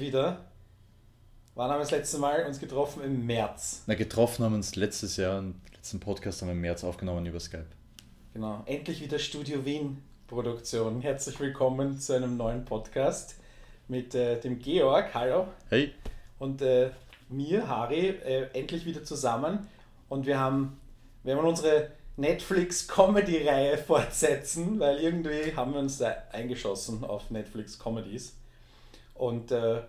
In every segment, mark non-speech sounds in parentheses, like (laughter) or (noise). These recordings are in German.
wieder. Wann haben wir das letzte Mal uns getroffen? Im März. Na, getroffen haben wir uns letztes Jahr, im letzten Podcast haben wir im März aufgenommen über Skype. Genau, endlich wieder Studio Wien Produktion. Herzlich willkommen zu einem neuen Podcast mit äh, dem Georg. Hallo. Hey. Und äh, mir, Harry, äh, endlich wieder zusammen. Und wir haben, wir haben unsere Netflix-Comedy-Reihe (laughs) fortsetzen, weil irgendwie haben wir uns da eingeschossen auf Netflix-Comedies. Und äh,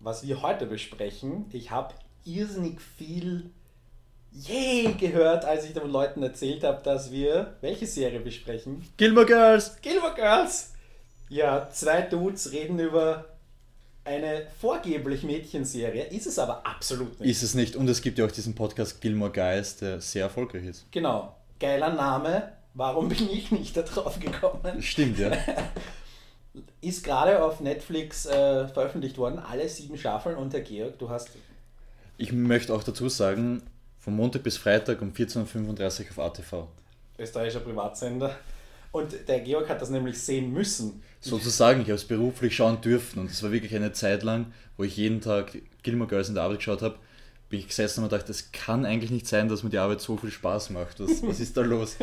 was wir heute besprechen, ich habe irrsinnig viel je gehört, als ich den Leuten erzählt habe, dass wir welche Serie besprechen? Gilmore Girls! Gilmore Girls! Ja, zwei Dudes reden über eine vorgeblich Mädchenserie, ist es aber absolut nicht. Ist es nicht. Und es gibt ja auch diesen Podcast Gilmore Guys, der sehr erfolgreich ist. Genau. Geiler Name. Warum bin ich nicht da drauf gekommen? Stimmt, ja. (laughs) ist gerade auf Netflix äh, veröffentlicht worden, alle sieben Staffeln. Und der Georg, du hast. Ich möchte auch dazu sagen, von Montag bis Freitag um 14.35 Uhr auf ATV. Österreichischer Privatsender. Und der Georg hat das nämlich sehen müssen. Sozusagen, ich habe es beruflich schauen dürfen. Und es war wirklich eine Zeit lang, wo ich jeden Tag Gilmore Girls in der Arbeit geschaut habe, bin ich gesessen und dachte, das kann eigentlich nicht sein, dass mir die Arbeit so viel Spaß macht. Was, was ist da los?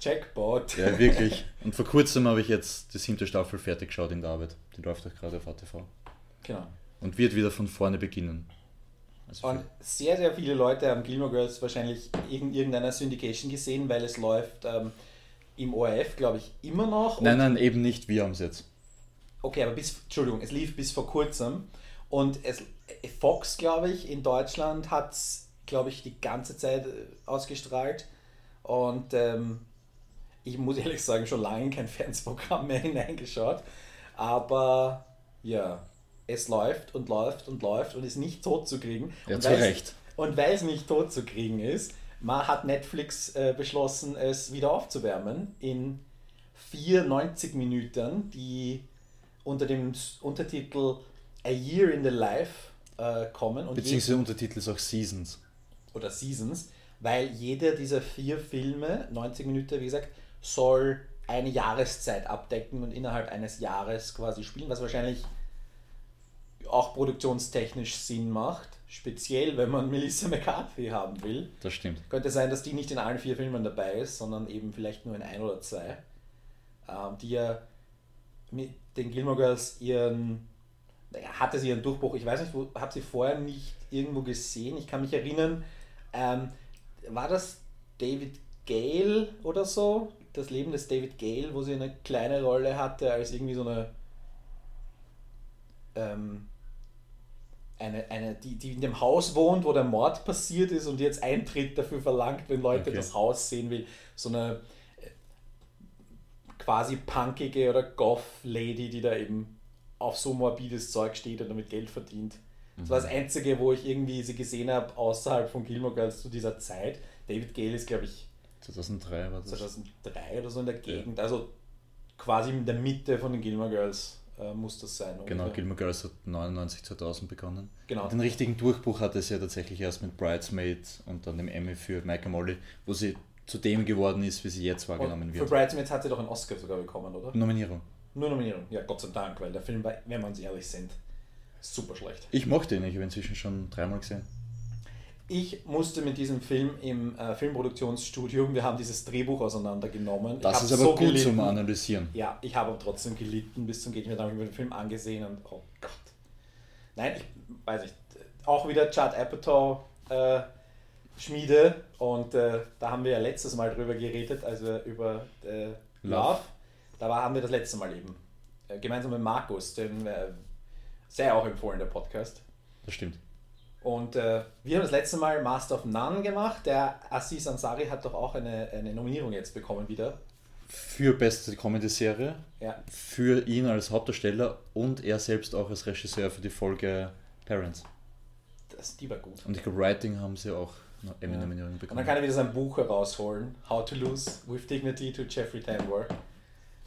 Jackpot. Ja, wirklich. (laughs) Und vor kurzem habe ich jetzt die siebte Staffel fertig geschaut in der Arbeit. Die läuft auch gerade auf ATV. Genau. Und wird wieder von vorne beginnen. Also und sehr, sehr viele Leute haben Gilmore Girls wahrscheinlich in irgendeiner Syndication gesehen, weil es läuft ähm, im ORF, glaube ich, immer noch. Nein, nein, eben nicht. Wir haben es jetzt. Okay, aber bis, Entschuldigung, es lief bis vor kurzem. Und es, Fox, glaube ich, in Deutschland hat es, glaube ich, die ganze Zeit äh, ausgestrahlt. Und ähm, ich muss ehrlich sagen, schon lange kein (laughs) Fernsehprogramm mehr hineingeschaut. Aber ja, es läuft und läuft und läuft und ist nicht tot zu kriegen. Ja, und zu Recht. Und weil es nicht tot zu kriegen ist, hat Netflix äh, beschlossen, es wieder aufzuwärmen in vier 90 Minuten, die unter dem Untertitel A Year in the Life äh, kommen. Und Beziehungsweise Untertitel ist auch Seasons. Oder Seasons, weil jeder dieser vier Filme, 90 Minuten, wie gesagt, soll eine Jahreszeit abdecken und innerhalb eines Jahres quasi spielen, was wahrscheinlich auch produktionstechnisch Sinn macht. Speziell, wenn man (laughs) Melissa McCarthy haben will. Das stimmt. Könnte sein, dass die nicht in allen vier Filmen dabei ist, sondern eben vielleicht nur in ein oder zwei. Ähm, die ja mit den Gilmore Girls ihren, naja, hatte sie ihren Durchbruch. Ich weiß nicht, wo, habe sie vorher nicht irgendwo gesehen. Ich kann mich erinnern, ähm, war das David Gale oder so? Das Leben des David Gale, wo sie eine kleine Rolle hatte als irgendwie so eine ähm, eine, eine die, die in dem Haus wohnt, wo der Mord passiert ist und jetzt Eintritt dafür verlangt, wenn Leute okay. das Haus sehen will. So eine äh, quasi punkige oder Goth-Lady, die da eben auf so morbides Zeug steht und damit Geld verdient. Das war das mhm. Einzige, wo ich irgendwie sie gesehen habe, außerhalb von Gilmore Girls zu dieser Zeit. David Gale ist, glaube ich, 2003 war das. 2003 oder so in der Gegend. Ja. Also quasi in der Mitte von den Gilmore Girls äh, muss das sein. Ungefähr. Genau, Gilmore Girls hat 99, 2000 begonnen. Genau. Den richtigen Durchbruch hatte es ja tatsächlich erst mit Bridesmaid und dann dem Emmy für Mike Molly, wo sie zu dem geworden ist, wie sie jetzt wahrgenommen und wird. Für Bridesmaids hat sie doch einen Oscar sogar bekommen, oder? Nominierung. Nur Nominierung, ja, Gott sei Dank, weil der Film war, wenn wir uns ehrlich sind, super schlecht. Ich mochte ihn, ich habe inzwischen schon dreimal gesehen. Ich musste mit diesem Film im äh, Filmproduktionsstudium, wir haben dieses Drehbuch auseinandergenommen. Das ist aber so gut gelitten. zum Analysieren. Ja, ich habe aber trotzdem gelitten bis zum Geht mir. Habe ich mir den Film angesehen und oh Gott. Nein, ich weiß nicht. Auch wieder Chad Apatow äh, Schmiede und äh, da haben wir ja letztes Mal drüber geredet, also über äh, Love. Love. Da war, haben wir das letzte Mal eben äh, gemeinsam mit Markus, den äh, sehr auch empfohlen, der Podcast. Das stimmt. Und äh, wir haben das letzte Mal Master of None gemacht. Der Aziz Ansari hat doch auch eine, eine Nominierung jetzt bekommen wieder. Für beste Comedy-Serie. Ja. Für ihn als Hauptdarsteller und er selbst auch als Regisseur für die Folge Parents. Das, die war gut. Und ich glaube, Writing haben sie auch eine Emmy-Nominierung ja. bekommen. Und dann kann er wieder sein Buch herausholen. How to Lose with Dignity to Jeffrey Tambor.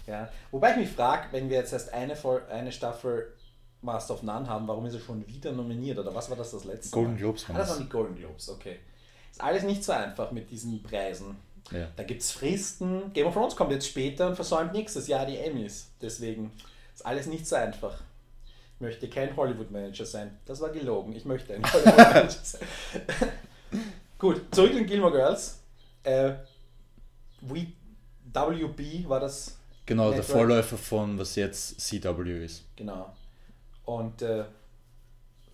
Ja. Wobei ich mich frage, wenn wir jetzt erst eine, eine Staffel Master of None haben, warum ist er schon wieder nominiert? Oder was war das das letzte Golden Mal? Globes. Ah, das waren die Golden Globes, okay. Ist alles nicht so einfach mit diesen Preisen. Ja. Da gibt es Fristen. Game of Thrones kommt jetzt später und versäumt nächstes Jahr die Emmys. Deswegen ist alles nicht so einfach. Ich möchte kein Hollywood-Manager sein. Das war gelogen. Ich möchte ein (laughs) Hollywood-Manager sein. (laughs) Gut, zurück in Gilmore Girls. Äh, WB war das. Genau, Network. der Vorläufer von was jetzt CW ist. Genau. Und äh,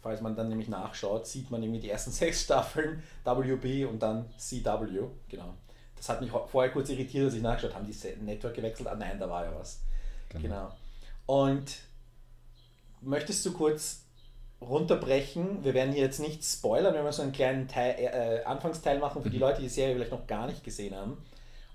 falls man dann nämlich nachschaut, sieht man irgendwie die ersten (laughs) sechs Staffeln WB und dann CW. Genau. Das hat mich vorher kurz irritiert, dass ich nachgeschaut habe. Haben die Network gewechselt? Ah nein, da war ja was. Genau. genau. Und möchtest du kurz runterbrechen? Wir werden hier jetzt nicht spoilern, wenn wir so einen kleinen Teil, äh, äh, Anfangsteil machen für die mhm. Leute, die die Serie vielleicht noch gar nicht gesehen haben.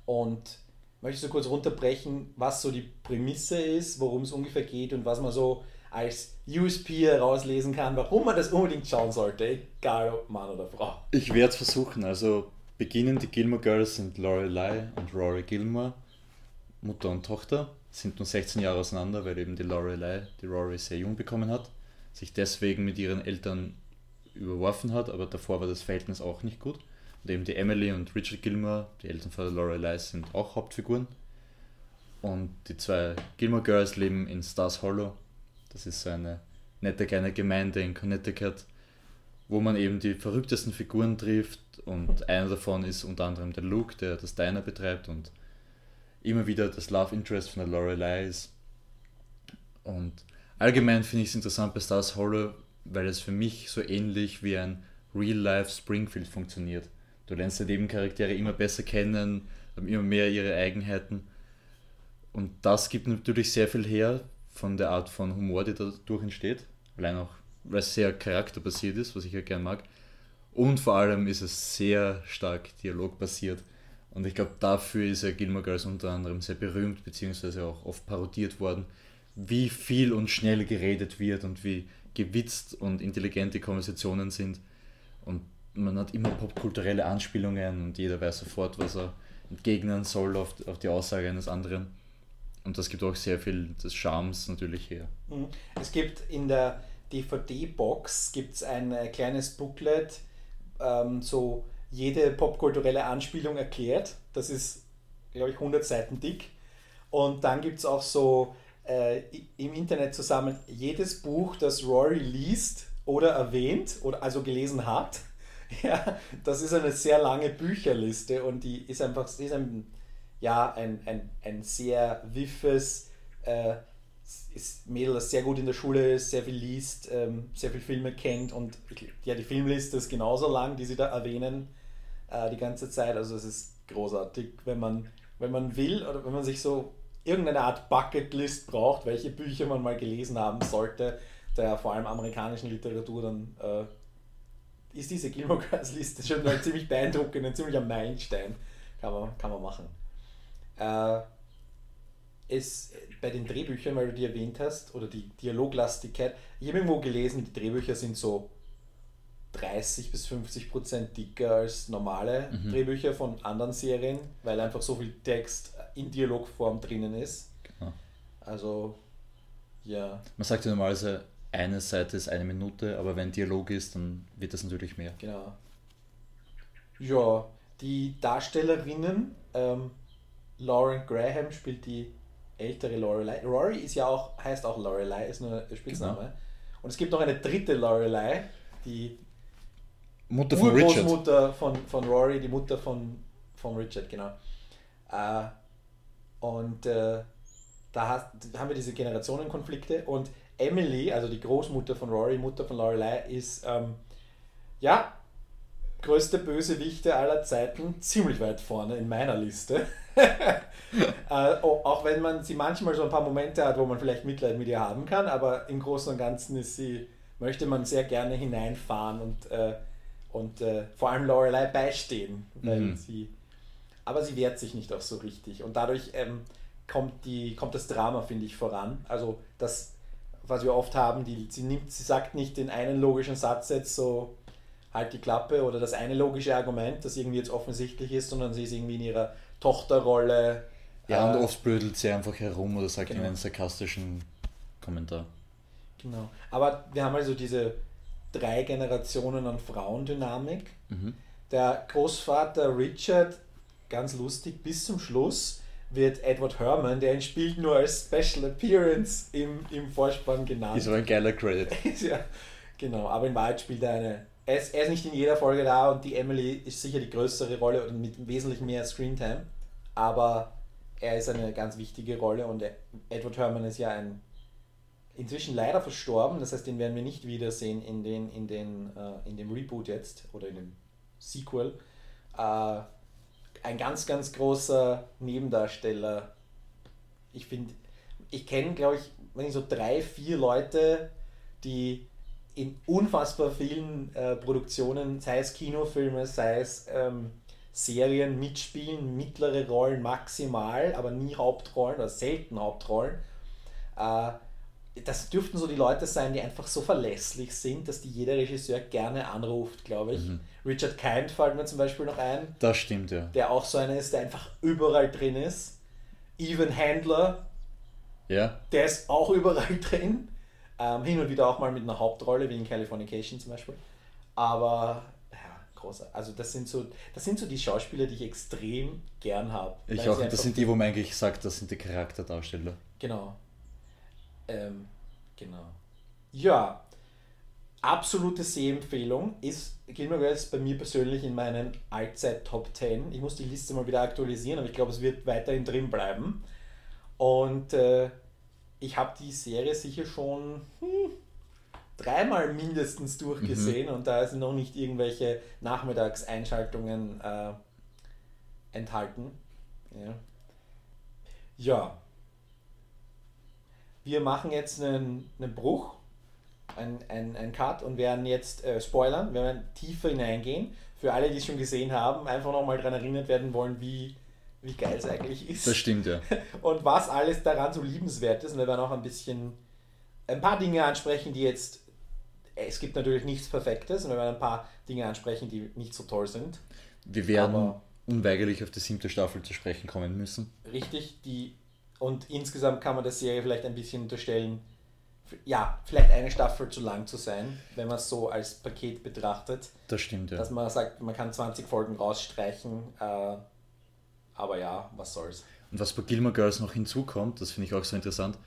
Und möchtest du kurz runterbrechen, was so die Prämisse ist, worum es ungefähr geht und was man so als USP herauslesen kann, warum man das unbedingt schauen sollte, egal ob Mann oder Frau. Ich werde es versuchen. Also beginnen die Gilmore Girls sind Lorelei und Rory Gilmore, Mutter und Tochter, sind nur 16 Jahre auseinander, weil eben die Lorelei die Rory sehr jung bekommen hat, sich deswegen mit ihren Eltern überworfen hat, aber davor war das Verhältnis auch nicht gut. Und eben die Emily und Richard Gilmore, die Eltern von Lorelei, sind auch Hauptfiguren. Und die zwei Gilmore Girls leben in Stars Hollow, das ist so eine nette kleine Gemeinde in Connecticut, wo man eben die verrücktesten Figuren trifft und einer davon ist unter anderem der Luke, der das Diner betreibt und immer wieder das Love Interest von der Lorelei ist. Und allgemein finde ich es interessant bei Stars Hollow, weil es für mich so ähnlich wie ein Real-Life Springfield funktioniert. Du lernst die Nebencharaktere immer besser kennen, haben immer mehr ihre Eigenheiten. Und das gibt natürlich sehr viel her von der Art von Humor, die dadurch entsteht. Allein auch, weil es sehr charakterbasiert ist, was ich ja gern mag. Und vor allem ist es sehr stark dialogbasiert. Und ich glaube, dafür ist ja Gilmore Girls unter anderem sehr berühmt, beziehungsweise auch oft parodiert worden, wie viel und schnell geredet wird und wie gewitzt und intelligente Konversationen sind. Und man hat immer popkulturelle Anspielungen und jeder weiß sofort, was er entgegnen soll auf die Aussage eines anderen. Und das gibt auch sehr viel des Charmes natürlich her. Mhm. Es gibt in der DVD-Box ein äh, kleines Booklet, ähm, so jede popkulturelle Anspielung erklärt. Das ist, glaube ich, 100 Seiten dick. Und dann gibt es auch so äh, im Internet zusammen jedes Buch, das Rory liest oder erwähnt oder also gelesen hat. (laughs) ja, das ist eine sehr lange Bücherliste und die ist einfach ist ein ja, ein, ein, ein sehr wiffes äh, Mädel, das sehr gut in der Schule ist, sehr viel liest, ähm, sehr viele Filme kennt und ja, die Filmliste ist genauso lang, die sie da erwähnen äh, die ganze Zeit. Also es ist großartig, wenn man, wenn man will oder wenn man sich so irgendeine Art Bucketlist braucht, welche Bücher man mal gelesen haben sollte, der vor allem amerikanischen Literatur, dann äh, ist diese Gilmore Girls Liste schon mal ziemlich beeindruckend, ein ziemlicher Meilenstein. Kann man, kann man machen. Äh, es bei den Drehbüchern, weil du die erwähnt hast, oder die Dialoglastigkeit, ich habe irgendwo gelesen, die Drehbücher sind so 30 bis 50 Prozent dicker als normale mhm. Drehbücher von anderen Serien, weil einfach so viel Text in Dialogform drinnen ist. Genau. Also, ja. Man sagt ja normalerweise, eine Seite ist eine Minute, aber wenn Dialog ist, dann wird das natürlich mehr. Genau. Ja, die Darstellerinnen ähm, Lauren Graham spielt die ältere Lorelei. Rory ist ja auch, heißt auch Lorelei, ist nur der Spitzname. Genau. Und es gibt noch eine dritte Lorelei, die Mutter von Richard. Mutter von, von Rory, die Mutter von, von Richard, genau. Äh, und äh, da, hast, da haben wir diese Generationenkonflikte und Emily, also die Großmutter von Rory, Mutter von Lorelei, ist ähm, ja größte Bösewichte aller Zeiten, ziemlich weit vorne in meiner Liste. (laughs) äh, auch wenn man sie manchmal so ein paar Momente hat, wo man vielleicht Mitleid mit ihr haben kann, aber im Großen und Ganzen ist sie, möchte man sehr gerne hineinfahren und, äh, und äh, vor allem Lorelei beistehen. Weil mhm. sie, aber sie wehrt sich nicht auch so richtig. Und dadurch ähm, kommt, die, kommt das Drama, finde ich, voran. Also das, was wir oft haben, die, sie, nimmt, sie sagt nicht den einen logischen Satz jetzt so halt die Klappe oder das eine logische Argument, das irgendwie jetzt offensichtlich ist, sondern sie ist irgendwie in ihrer Tochterrolle. Ja, und äh, oft blödelt sie einfach herum oder sagt genau. einen sarkastischen Kommentar. Genau. Aber wir haben also diese drei Generationen an Frauendynamik. Mhm. Der Großvater Richard, ganz lustig, bis zum Schluss wird Edward Herman, der ihn spielt, nur als Special Appearance im, im Vorspann genannt. Ist aber ein geiler Credit. (laughs) ja, genau, aber in Wahrheit spielt er eine. Er ist, er ist nicht in jeder Folge da und die Emily ist sicher die größere Rolle und mit wesentlich mehr Screentime. Aber er ist eine ganz wichtige Rolle und Edward Herman ist ja ein inzwischen leider verstorben, das heißt, den werden wir nicht wiedersehen in, den, in, den, äh, in dem Reboot jetzt oder in dem Sequel. Äh, ein ganz, ganz großer Nebendarsteller. Ich finde, ich kenne, glaube ich, wenn ich so drei, vier Leute, die in unfassbar vielen äh, Produktionen, sei es Kinofilme, sei es ähm, Serien mitspielen, mittlere Rollen maximal, aber nie Hauptrollen oder selten Hauptrollen. Äh, das dürften so die Leute sein, die einfach so verlässlich sind, dass die jeder Regisseur gerne anruft, glaube ich. Mhm. Richard Kind fällt mir zum Beispiel noch ein. Das stimmt, ja. Der auch so einer ist, der einfach überall drin ist. Evan Handler. Ja. Der ist auch überall (laughs) drin. Ähm, hin und wieder auch mal mit einer Hauptrolle, wie in Californication zum Beispiel. Aber ja, großer. Also das sind so, das sind so die Schauspieler, die ich extrem gern habe. Ich auch, das sind die, wo man eigentlich sagt, das sind die Charakterdarsteller. Genau. Ähm, genau. Ja, absolute Sehempfehlung ist Gilmore Girls bei mir persönlich in meinen Allzeit Top 10. Ich muss die Liste mal wieder aktualisieren, aber ich glaube, es wird weiterhin drin bleiben. Und äh, ich habe die Serie sicher schon hm, dreimal mindestens durchgesehen mhm. und da sind noch nicht irgendwelche Nachmittagseinschaltungen äh, enthalten. Ja. ja, wir machen jetzt einen, einen Bruch, einen, einen, einen Cut und werden jetzt äh, spoilern, wir werden tiefer hineingehen. Für alle, die es schon gesehen haben, einfach nochmal daran erinnert werden wollen, wie, wie geil es eigentlich ist. Das stimmt, ja. (laughs) Und was alles daran so liebenswert ist. Und wir werden auch ein bisschen ein paar Dinge ansprechen, die jetzt. Es gibt natürlich nichts Perfektes und wir werden ein paar Dinge ansprechen, die nicht so toll sind. Wir werden Aber unweigerlich auf die siebte Staffel zu sprechen kommen müssen. Richtig, die und insgesamt kann man der Serie vielleicht ein bisschen unterstellen, ja, vielleicht eine Staffel zu lang zu sein, wenn man es so als Paket betrachtet. Das stimmt, ja. Dass man sagt, man kann 20 Folgen rausstreichen, äh, aber ja, was soll's. Und was bei Gilmore Girls noch hinzukommt, das finde ich auch so interessant,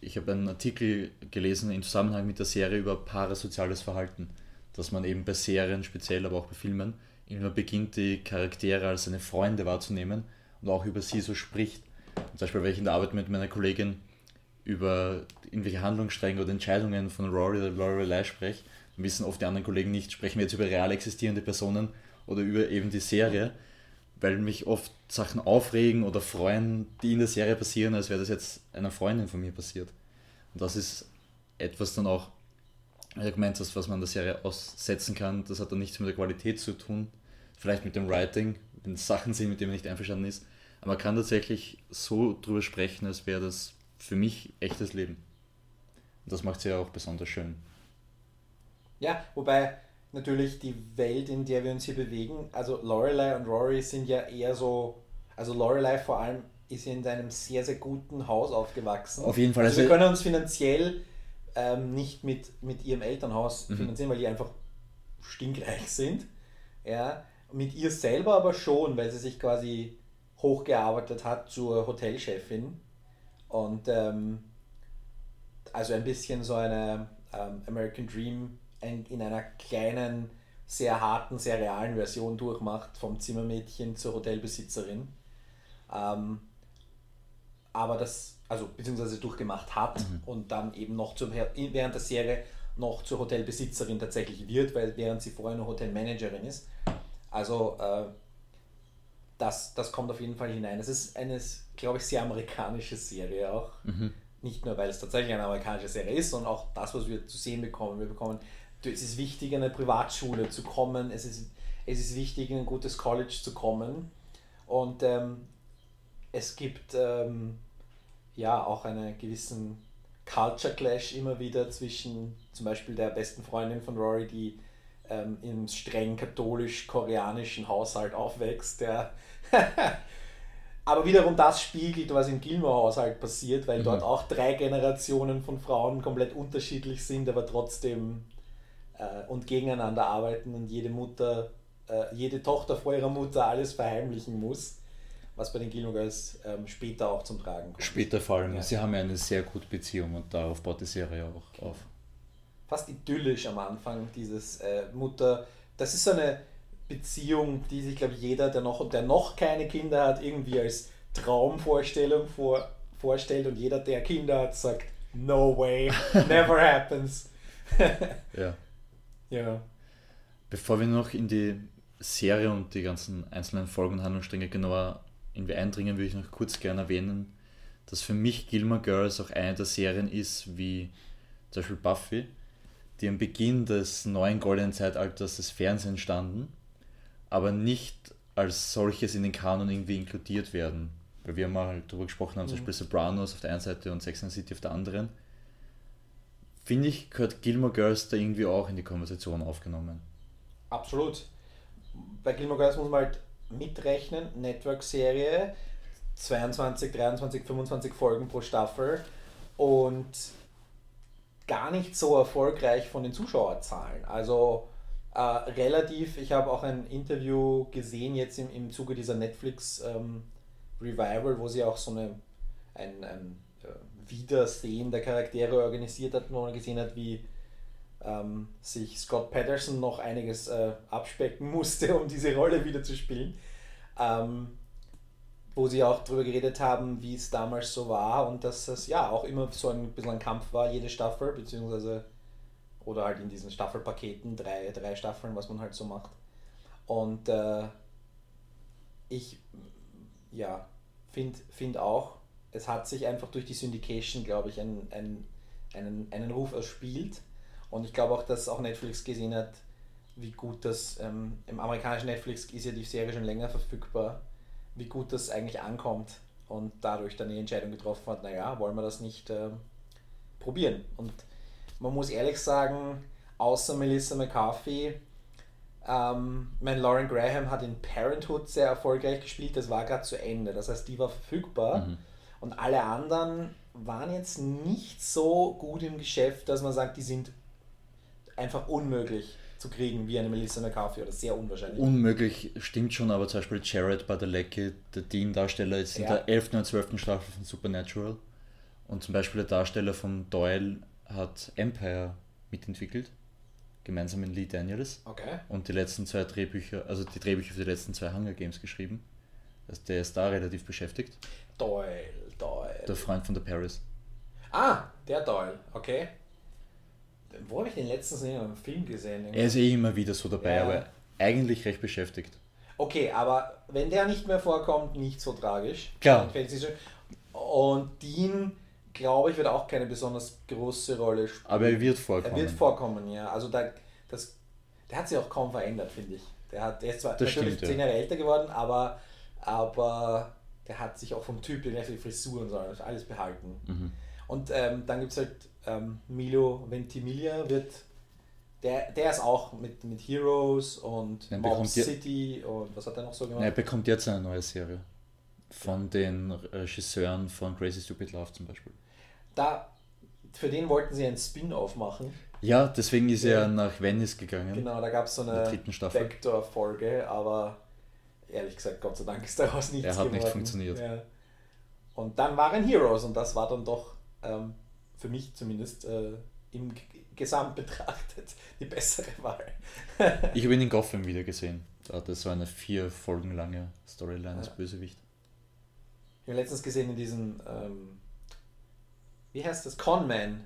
ich habe einen Artikel gelesen im Zusammenhang mit der Serie über parasoziales Verhalten, dass man eben bei Serien speziell, aber auch bei Filmen, immer beginnt, die Charaktere als seine Freunde wahrzunehmen und auch über sie so spricht. Zum Beispiel, wenn ich in der Arbeit mit meiner Kollegin über irgendwelche Handlungsstränge oder Entscheidungen von Rory oder Lorelei spreche, dann wissen oft die anderen Kollegen nicht, sprechen wir jetzt über real existierende Personen oder über eben die Serie, weil mich oft Sachen aufregen oder freuen, die in der Serie passieren, als wäre das jetzt einer Freundin von mir passiert. Und das ist etwas dann auch, wie du gemeint hast, was man der Serie aussetzen kann, das hat dann nichts mit der Qualität zu tun, vielleicht mit dem Writing, wenn Sachen sind, mit denen man nicht einverstanden ist, aber man kann tatsächlich so drüber sprechen, als wäre das für mich echtes Leben. Und das macht es ja auch besonders schön. Ja, wobei natürlich die Welt, in der wir uns hier bewegen, also Lorelei und Rory sind ja eher so, also Lorelei vor allem ist in einem sehr, sehr guten Haus aufgewachsen. Auf jeden Fall. Also, also wir können uns finanziell ähm, nicht mit, mit ihrem Elternhaus mhm. finanzieren, weil die einfach stinkreich sind. Ja, mit ihr selber aber schon, weil sie sich quasi hochgearbeitet hat zur Hotelchefin und ähm, also ein bisschen so eine ähm, American Dream in, in einer kleinen, sehr harten, sehr realen Version durchmacht, vom Zimmermädchen zur Hotelbesitzerin. Ähm, aber das, also beziehungsweise durchgemacht hat mhm. und dann eben noch zum, während der Serie noch zur Hotelbesitzerin tatsächlich wird, weil während sie vorher nur Hotelmanagerin ist. Also äh, das, das kommt auf jeden Fall hinein. Es ist eine, glaube ich, sehr amerikanische Serie auch. Mhm. Nicht nur, weil es tatsächlich eine amerikanische Serie ist, sondern auch das, was wir zu sehen bekommen. Wir bekommen, es ist wichtig, in eine Privatschule zu kommen, es ist, es ist wichtig, in ein gutes College zu kommen. Und ähm, es gibt ähm, ja auch einen gewissen Culture Clash immer wieder zwischen zum Beispiel der besten Freundin von Rory, die ähm, im streng katholisch-koreanischen Haushalt aufwächst, der (laughs) aber wiederum das spiegelt, was im Gilmore-Haushalt passiert, weil mhm. dort auch drei Generationen von Frauen komplett unterschiedlich sind, aber trotzdem äh, und gegeneinander arbeiten und jede Mutter, äh, jede Tochter vor ihrer Mutter alles verheimlichen muss. was bei den Gilmore Girls ähm, später auch zum Tragen kommt. Später vor allem. Ja. Sie haben ja eine sehr gute Beziehung und darauf baut die Serie auch auf. Fast idyllisch am Anfang, dieses äh, Mutter. Das ist so eine Beziehung, die sich, glaube ich, jeder, der noch, der noch keine Kinder hat, irgendwie als Traumvorstellung vor, vorstellt und jeder, der Kinder hat, sagt, no way, never happens. (laughs) Ja. Ja. Bevor wir noch in die Serie und die ganzen einzelnen Folgen und Handlungsstränge genauer irgendwie eindringen, würde ich noch kurz gerne erwähnen, dass für mich Gilmore Girls auch eine der Serien ist, wie zum Beispiel Buffy, die am Beginn des neuen goldenen Zeitalters des Fernsehens standen, aber nicht als solches in den Kanon irgendwie inkludiert werden. Weil wir mal darüber gesprochen haben, zum Mhm. Beispiel Sopranos auf der einen Seite und Sex and City auf der anderen. Finde ich, gehört Gilmore Girls da irgendwie auch in die Konversation aufgenommen. Absolut. Bei Gilmore Girls muss man halt mitrechnen, Network-Serie, 22, 23, 25 Folgen pro Staffel und gar nicht so erfolgreich von den Zuschauerzahlen. Also äh, relativ, ich habe auch ein Interview gesehen jetzt im, im Zuge dieser Netflix ähm, Revival, wo sie auch so eine, ein, ein äh, Wiedersehen der Charaktere organisiert hat, wo man gesehen hat, wie ähm, sich Scott Patterson noch einiges äh, abspecken musste, (laughs) um diese Rolle wieder zu spielen. Ähm, wo sie auch darüber geredet haben, wie es damals so war und dass es ja auch immer so ein bisschen ein Kampf war, jede Staffel, beziehungsweise oder halt in diesen Staffelpaketen, drei, drei Staffeln, was man halt so macht. Und äh, ich ja, finde find auch, es hat sich einfach durch die Syndication, glaube ich, ein, ein, einen, einen Ruf erspielt. Und ich glaube auch, dass auch Netflix gesehen hat, wie gut das, ähm, im amerikanischen Netflix ist ja die Serie schon länger verfügbar, wie gut das eigentlich ankommt und dadurch dann die Entscheidung getroffen hat, naja, wollen wir das nicht ähm, probieren. Und man muss ehrlich sagen, außer Melissa McCarthy, ähm, mein Lauren Graham hat in Parenthood sehr erfolgreich gespielt, das war gerade zu Ende, das heißt, die war verfügbar. Mhm. Und alle anderen waren jetzt nicht so gut im Geschäft, dass man sagt, die sind einfach unmöglich zu kriegen wie eine Melissa McCarthy oder sehr unwahrscheinlich. Unmöglich stimmt schon, aber zum Beispiel Jared Padalecki, der Dean-Darsteller, ist in Ja. der 11. und 12. Staffel von Supernatural. Und zum Beispiel der Darsteller von Doyle hat Empire mitentwickelt, gemeinsam mit Lee Daniels. okay. Und die letzten zwei Drehbücher, also die Drehbücher für die letzten zwei Hunger Games geschrieben. Also der ist da relativ beschäftigt. Doyle, Doyle. Der Freund von der Paris. Ah, der Doyle, okay. Wo habe ich den letztens in einem Film gesehen? Er ist eh immer wieder so dabei, Ja. aber eigentlich recht beschäftigt. Okay, aber wenn der nicht mehr vorkommt, nicht so tragisch. Klar. Und Dean, glaube ich, wird auch keine besonders große Rolle spielen. Aber er wird vorkommen. Er wird vorkommen, ja. Also da, das, der hat sich auch kaum verändert, finde ich. Der, hat, der ist zwar Das natürlich stimmt, ja. zehn Jahre älter geworden, aber, aber der hat sich auch vom Typ, her, die Frisur und so alles- behalten. Mhm. Und ähm, dann gibt es halt ähm, Milo Ventimiglia, wird, der, der ist auch mit, mit Heroes und Mob City und was hat er noch so gemacht? Er bekommt jetzt eine neue Serie. Von den Regisseuren von Crazy Stupid Love zum Beispiel. Da, für den wollten sie einen Spin-off machen. Ja, deswegen ist Ja. er nach Venice gegangen. Genau, da gab es so eine. Vector-Folge, aber ehrlich gesagt, Gott sei Dank ist daraus nichts Er hat nicht geworden. funktioniert. Ja. Und dann waren Heroes und das war dann doch ähm, für mich zumindest äh, im G- Gesamt betrachtet die bessere Wahl. (laughs) Ich habe ihn in Gotham wieder gesehen. Da hat er so eine vier Folgen lange Storyline als Ja. Bösewicht. Ich habe letztens gesehen in diesem, ähm, wie heißt das, Conman.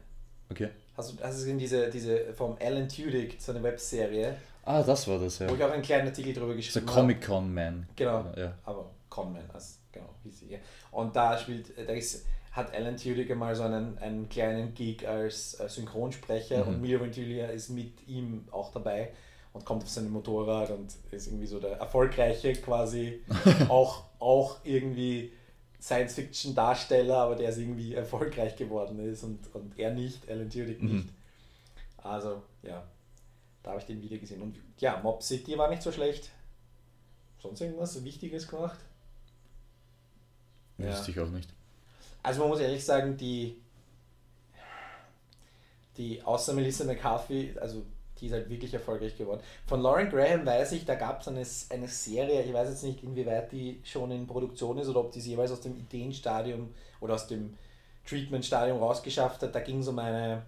Okay. Hast du, hast du gesehen, diese, diese vom Alan Tudyk, so eine Webserie, Ah, das war das, ja. wo ich auch einen kleinen Artikel drüber So geschrieben habe. Comic-Con Man. Genau. Ja. aber Conman, als, genau, wie sie. Und da spielt, da ist, hat Alan Tudyk mal so einen, einen kleinen Gig als äh, Synchronsprecher Mhm. und Milo Ventimiglia ist mit ihm auch dabei und kommt auf sein Motorrad und ist irgendwie so der erfolgreiche quasi, (laughs) auch, auch irgendwie Science-Fiction-Darsteller, aber der ist irgendwie erfolgreich geworden ist und, und er nicht, Alan Tudyk Mhm. nicht. Also, ja, da habe ich den wieder gesehen. Und ja, Mob City war nicht so schlecht. Sonst irgendwas Wichtiges gemacht? Ja. Wüsste ich auch nicht. Also man muss ehrlich sagen, die, die außer Melissa McCarthy, also die ist halt wirklich erfolgreich geworden. Von Lauren Graham weiß ich, da gab es eine, eine Serie, ich weiß jetzt nicht, inwieweit die schon in Produktion ist oder ob die es jeweils aus dem Ideenstadium oder aus dem Treatment-Stadium rausgeschafft hat. Da ging es um eine,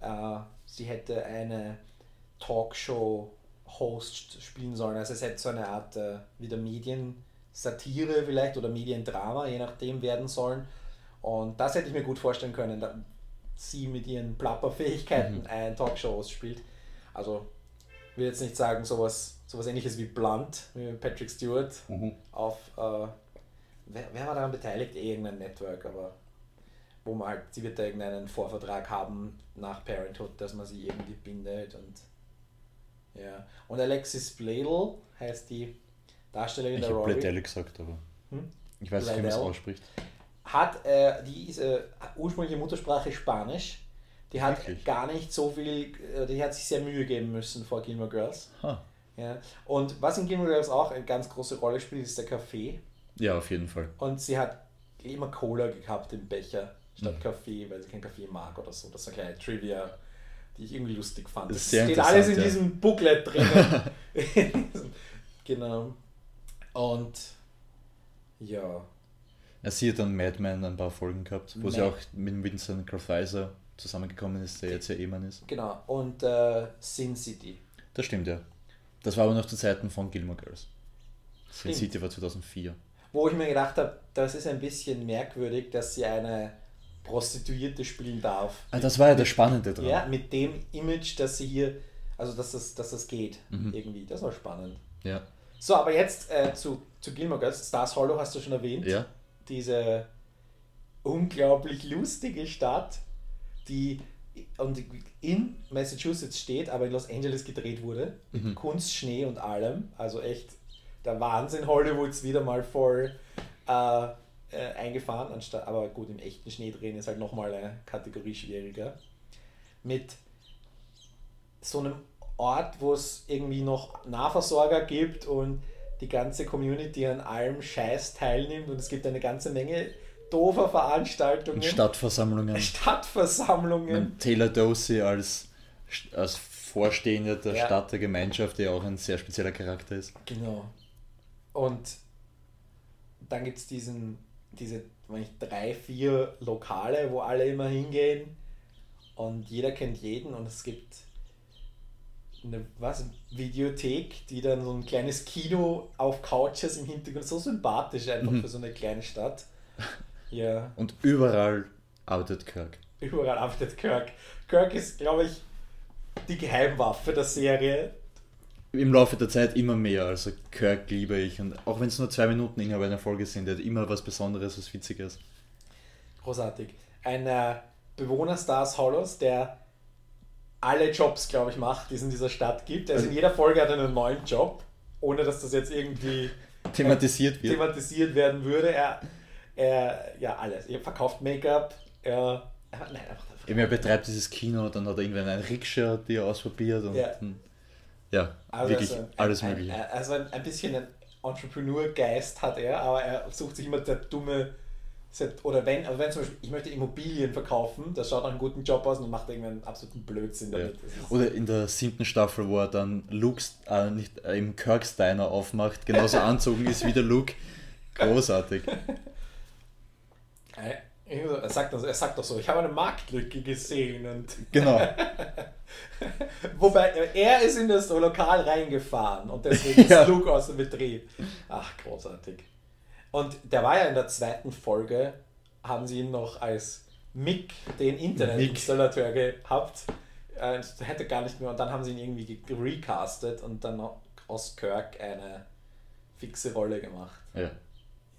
äh, sie hätte eine Talkshow-Host spielen sollen. Also es hätte so eine Art äh, wieder Mediensatire vielleicht oder Mediendrama, je nachdem, werden sollen. Und das hätte ich mir gut vorstellen können, dass sie mit ihren Plapperfähigkeiten mhm. ein Talkshow spielt. Also ich will jetzt nicht sagen, sowas, sowas ähnliches wie Blunt, wie Patrick Stewart mhm. auf, äh, wer, wer war daran beteiligt? Eh irgendein Network, aber wo man halt, sie wird da irgendeinen Vorvertrag haben nach Parenthood, dass man sie irgendwie bindet und ja. Und Alexis Bladel heißt die Darstellerin ich der Rory. Ich habe gesagt, aber hm? ich weiß nicht, wie man es ausspricht. Hat, äh, die ist äh, ursprüngliche Muttersprache Spanisch. Die hat Wirklich? gar nicht so viel, äh, die hat sich sehr Mühe geben müssen vor Gilmore Girls. Huh. Ja. Und was in Gilmore Girls auch eine ganz große Rolle spielt, ist der Kaffee. Ja, auf jeden Fall. Und sie hat immer Cola gehabt im Becher statt mhm. Kaffee, weil sie keinen Kaffee mag oder so. Das ist eine kleine Trivia, die ich irgendwie lustig fand. Das, das steht alles in ja. diesem Booklet drin. (laughs) genau. Und ja. Ja, sie hat dann Mad Men ein paar Folgen gehabt, wo Mad sie auch mit Vincent Grafeiser zusammengekommen ist, der jetzt ja Ehemann ist. Genau. Und äh, Sin City. Das stimmt, ja. Das war aber noch zu Zeiten von Gilmore Girls. Sin City war 2004. Wo ich mir gedacht habe, das ist ein bisschen merkwürdig, dass sie eine Prostituierte spielen darf. Ah, das war ja das Spannende dran. Ja, mit dem Image, dass sie hier, also dass das, dass das geht mhm. irgendwie. Das war spannend. Ja. So, aber jetzt äh, zu, zu Gilmore Girls. Stars Hollow hast du schon erwähnt. Ja. Diese unglaublich lustige Stadt, die und in Massachusetts steht, aber in Los Angeles gedreht wurde. Mit mhm. Kunst, Schnee und allem. Also echt der Wahnsinn Hollywoods wieder mal voll äh, äh, eingefahren, anstatt, aber gut, im echten Schnee drehen ist halt nochmal eine Kategorie schwieriger. Mit so einem Ort, wo es irgendwie noch Nahversorger gibt und die ganze Community an allem Scheiß teilnimmt und es gibt eine ganze Menge doofer Veranstaltungen. Stadtversammlungen. (laughs) Stadtversammlungen. Mit Taylor Dosey als, als Vorstehender der ja. Stadt, der Gemeinschaft, der auch ein sehr spezieller Charakter ist. Genau. Und dann gibt es diesen diese drei, vier Lokale, wo alle immer hingehen und jeder kennt jeden und es gibt eine was, Videothek, die dann so ein kleines Kino auf Couches im Hintergrund, so sympathisch einfach mhm. für so eine kleine Stadt. (laughs) Ja. Und überall arbeitet Kirk. Überall arbeitet Kirk. Kirk ist, glaube ich, die Geheimwaffe der Serie im Laufe der Zeit immer mehr. Also Kirk liebe ich. Und auch wenn es nur zwei Minuten innerhalb einer Folge sind, der hat immer was Besonderes, was Witziges. Großartig. Ein äh, Bewohner Stars Hollows, der alle Jobs, glaube ich, macht, die es in dieser Stadt gibt. Also in jeder Folge hat er einen neuen Job, ohne dass das jetzt irgendwie thematisiert, wird. thematisiert werden würde. Er, er ja, alles. Er verkauft Make-up, er, nein, einfach, er betreibt dieses Kino, dann hat er irgendwann einen Rikscha, die er ausprobiert und ja. Ja, also wirklich also alles ein, Mögliche. Ein, also ein, ein bisschen ein Entrepreneur-Geist hat er, aber er sucht sich immer der dumme, oder wenn, also wenn zum Beispiel, ich möchte Immobilien verkaufen, das schaut nach einem guten Job aus und macht irgendeinen absoluten Blödsinn damit. Ja. Oder in der siebten Staffel, wo er dann Luke's, äh, nicht äh, im Kirk's Diner aufmacht, genauso (laughs) anzogen ist wie der Luke. Großartig. Er sagt, er sagt doch so, ich habe eine Marktlücke gesehen und. (laughs) Genau. (laughs) Wobei, er ist in das Lokal reingefahren und deswegen (laughs) ja. ist Luke aus dem Betrieb. Ach, großartig. Und der war ja in der zweiten Folge, haben sie ihn noch als Mick, den Internetinstallateur, gehabt. Äh, hätte gar nicht mehr. Und dann haben sie ihn irgendwie recastet und dann aus Kirk eine fixe Rolle gemacht. Ja.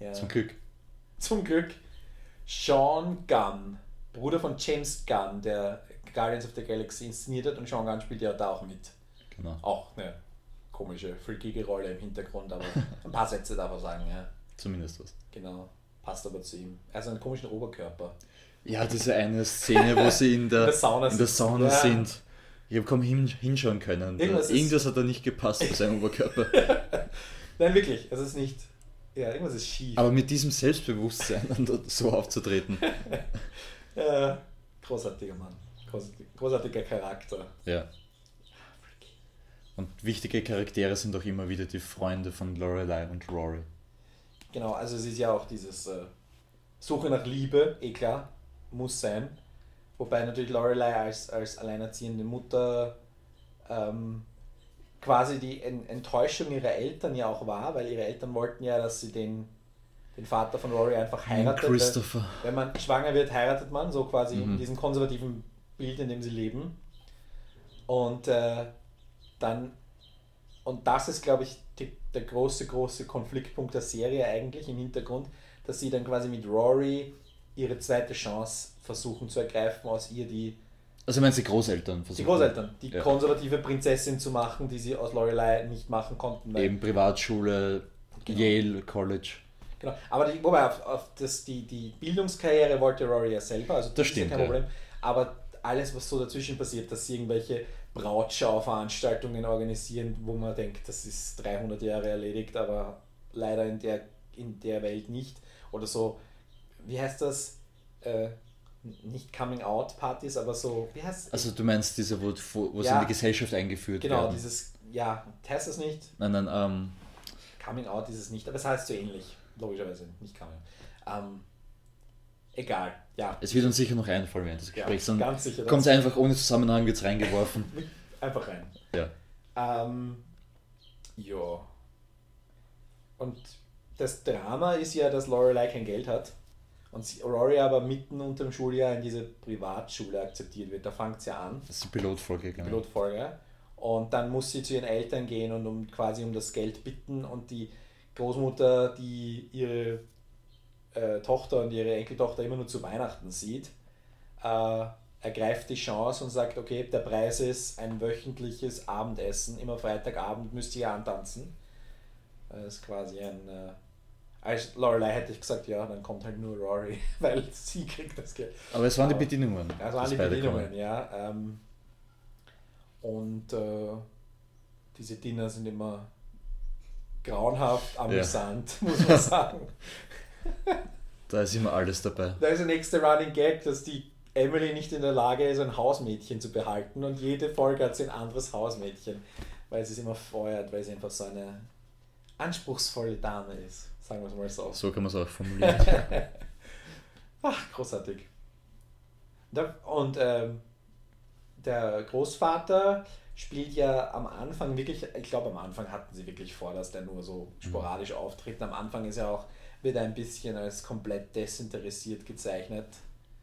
ja. Zum Glück. Zum Glück. Sean Gunn, Bruder von James Gunn, der Guardians of the Galaxy inszeniert hat und Sean Gunn spielt ja da auch mit. Genau. Auch eine komische, freakige Rolle im Hintergrund, aber (laughs) ein paar Sätze darf er sagen, ja. Zumindest was. Genau, passt aber zu ihm. Er hat einen komischen Oberkörper. Ja, diese eine Szene, wo sie in der, (laughs) in der Sauna, in der Sauna ja. sind. Ich habe kaum hin, hinschauen können. Irgendwas, Irgendwas hat da nicht gepasst für seinen Oberkörper. (laughs) Nein, wirklich. Es ist nicht ja, irgendwas ist schief. Aber mit diesem Selbstbewusstsein so aufzutreten. (laughs) ja, großartiger Mann. großartiger Charakter. Ja. Und wichtige Charaktere sind auch immer wieder die Freunde von Lorelei und Rory. Genau, also es ist ja auch dieses äh, Suche nach Liebe, eh klar, muss sein. Wobei natürlich Lorelei als, als alleinerziehende Mutter ähm, quasi die en Enttäuschung ihrer Eltern ja auch war, weil ihre Eltern wollten ja, dass sie den, den Vater von Rory einfach heiratet. Christopher. Wenn man schwanger wird, heiratet man, so quasi Mhm. in diesem konservativen Bild, in dem sie leben. Und äh, dann, und das ist, glaube ich, die, der große, große Konfliktpunkt der Serie eigentlich im Hintergrund, dass sie dann quasi mit Rory ihre zweite Chance versuchen zu ergreifen, aus ihr die, Also meinst du die Großeltern? die versuchen? Großeltern, die Ja. konservative Prinzessin zu machen, die sie aus Lorelei nicht machen konnten. Eben Privatschule, Genau. Yale College. Genau. Aber die, wobei, auf, auf das, die, die Bildungskarriere wollte Rory ja selber, also Das ist stimmt, ja kein ja. Problem. Aber alles, was so dazwischen passiert, dass sie irgendwelche Brautschau-Veranstaltungen organisieren, wo man denkt, das ist 300 Jahre erledigt, aber leider in der, in der Welt nicht. Oder so, wie heißt das? Äh, nicht Coming-out-Partys, aber so, wie heißt Also du meinst diese, wo, wo sie Ja. in die Gesellschaft eingeführt Genau, werden? dieses, ja, heißt das nicht? Nein, nein, ähm, Coming Out ist es nicht, aber es heißt so ähnlich. Logischerweise, nicht Coming. Ähm, egal, ja. es wird uns sicher noch einfallen während des ja Gesprächs. Dann ganz sicher. kommt es einfach ohne Zusammenhang jetzt reingeworfen. (laughs) einfach rein. ja. Ähm, ja. Und das Drama ist ja, dass Lorelei kein Geld hat und sie, Rory aber mitten unter dem Schuljahr in diese Privatschule akzeptiert wird. Da fängt es ja an. Das ist die Pilotfolge, genau. Pilotfolge. Und dann muss sie zu ihren Eltern gehen und um quasi um das Geld bitten und die Großmutter, die ihre äh, Tochter und ihre Enkeltochter immer nur zu Weihnachten sieht, äh, ergreift die Chance und sagt, okay, der Preis ist ein wöchentliches Abendessen, immer Freitagabend müsst ihr antanzen. Das ist quasi ein... Äh, als Lorelei hätte ich gesagt, ja, dann kommt halt nur Rory, (laughs) weil sie kriegt das Geld. Aber es waren die Bedingungen. Das waren dass die Bedingungen, kommen. ja. Ähm, und äh, diese Dinner sind immer grauenhaft amüsant, (laughs) muss man sagen. (laughs) Da ist immer alles dabei. Da ist der nächste Running Gag, dass die Emily nicht in der Lage ist, ein Hausmädchen zu behalten und jede Folge hat sie ein anderes Hausmädchen, weil sie es immer feuert, weil sie einfach so eine anspruchsvolle Dame ist, sagen wir es mal so. So kann man es auch formulieren. (laughs) Ach, großartig. Und ähm, der Großvater spielt ja am Anfang wirklich, ich glaube am Anfang hatten sie wirklich vor, dass der nur so sporadisch auftritt. Am Anfang ist er auch, wird er ein bisschen als komplett desinteressiert gezeichnet,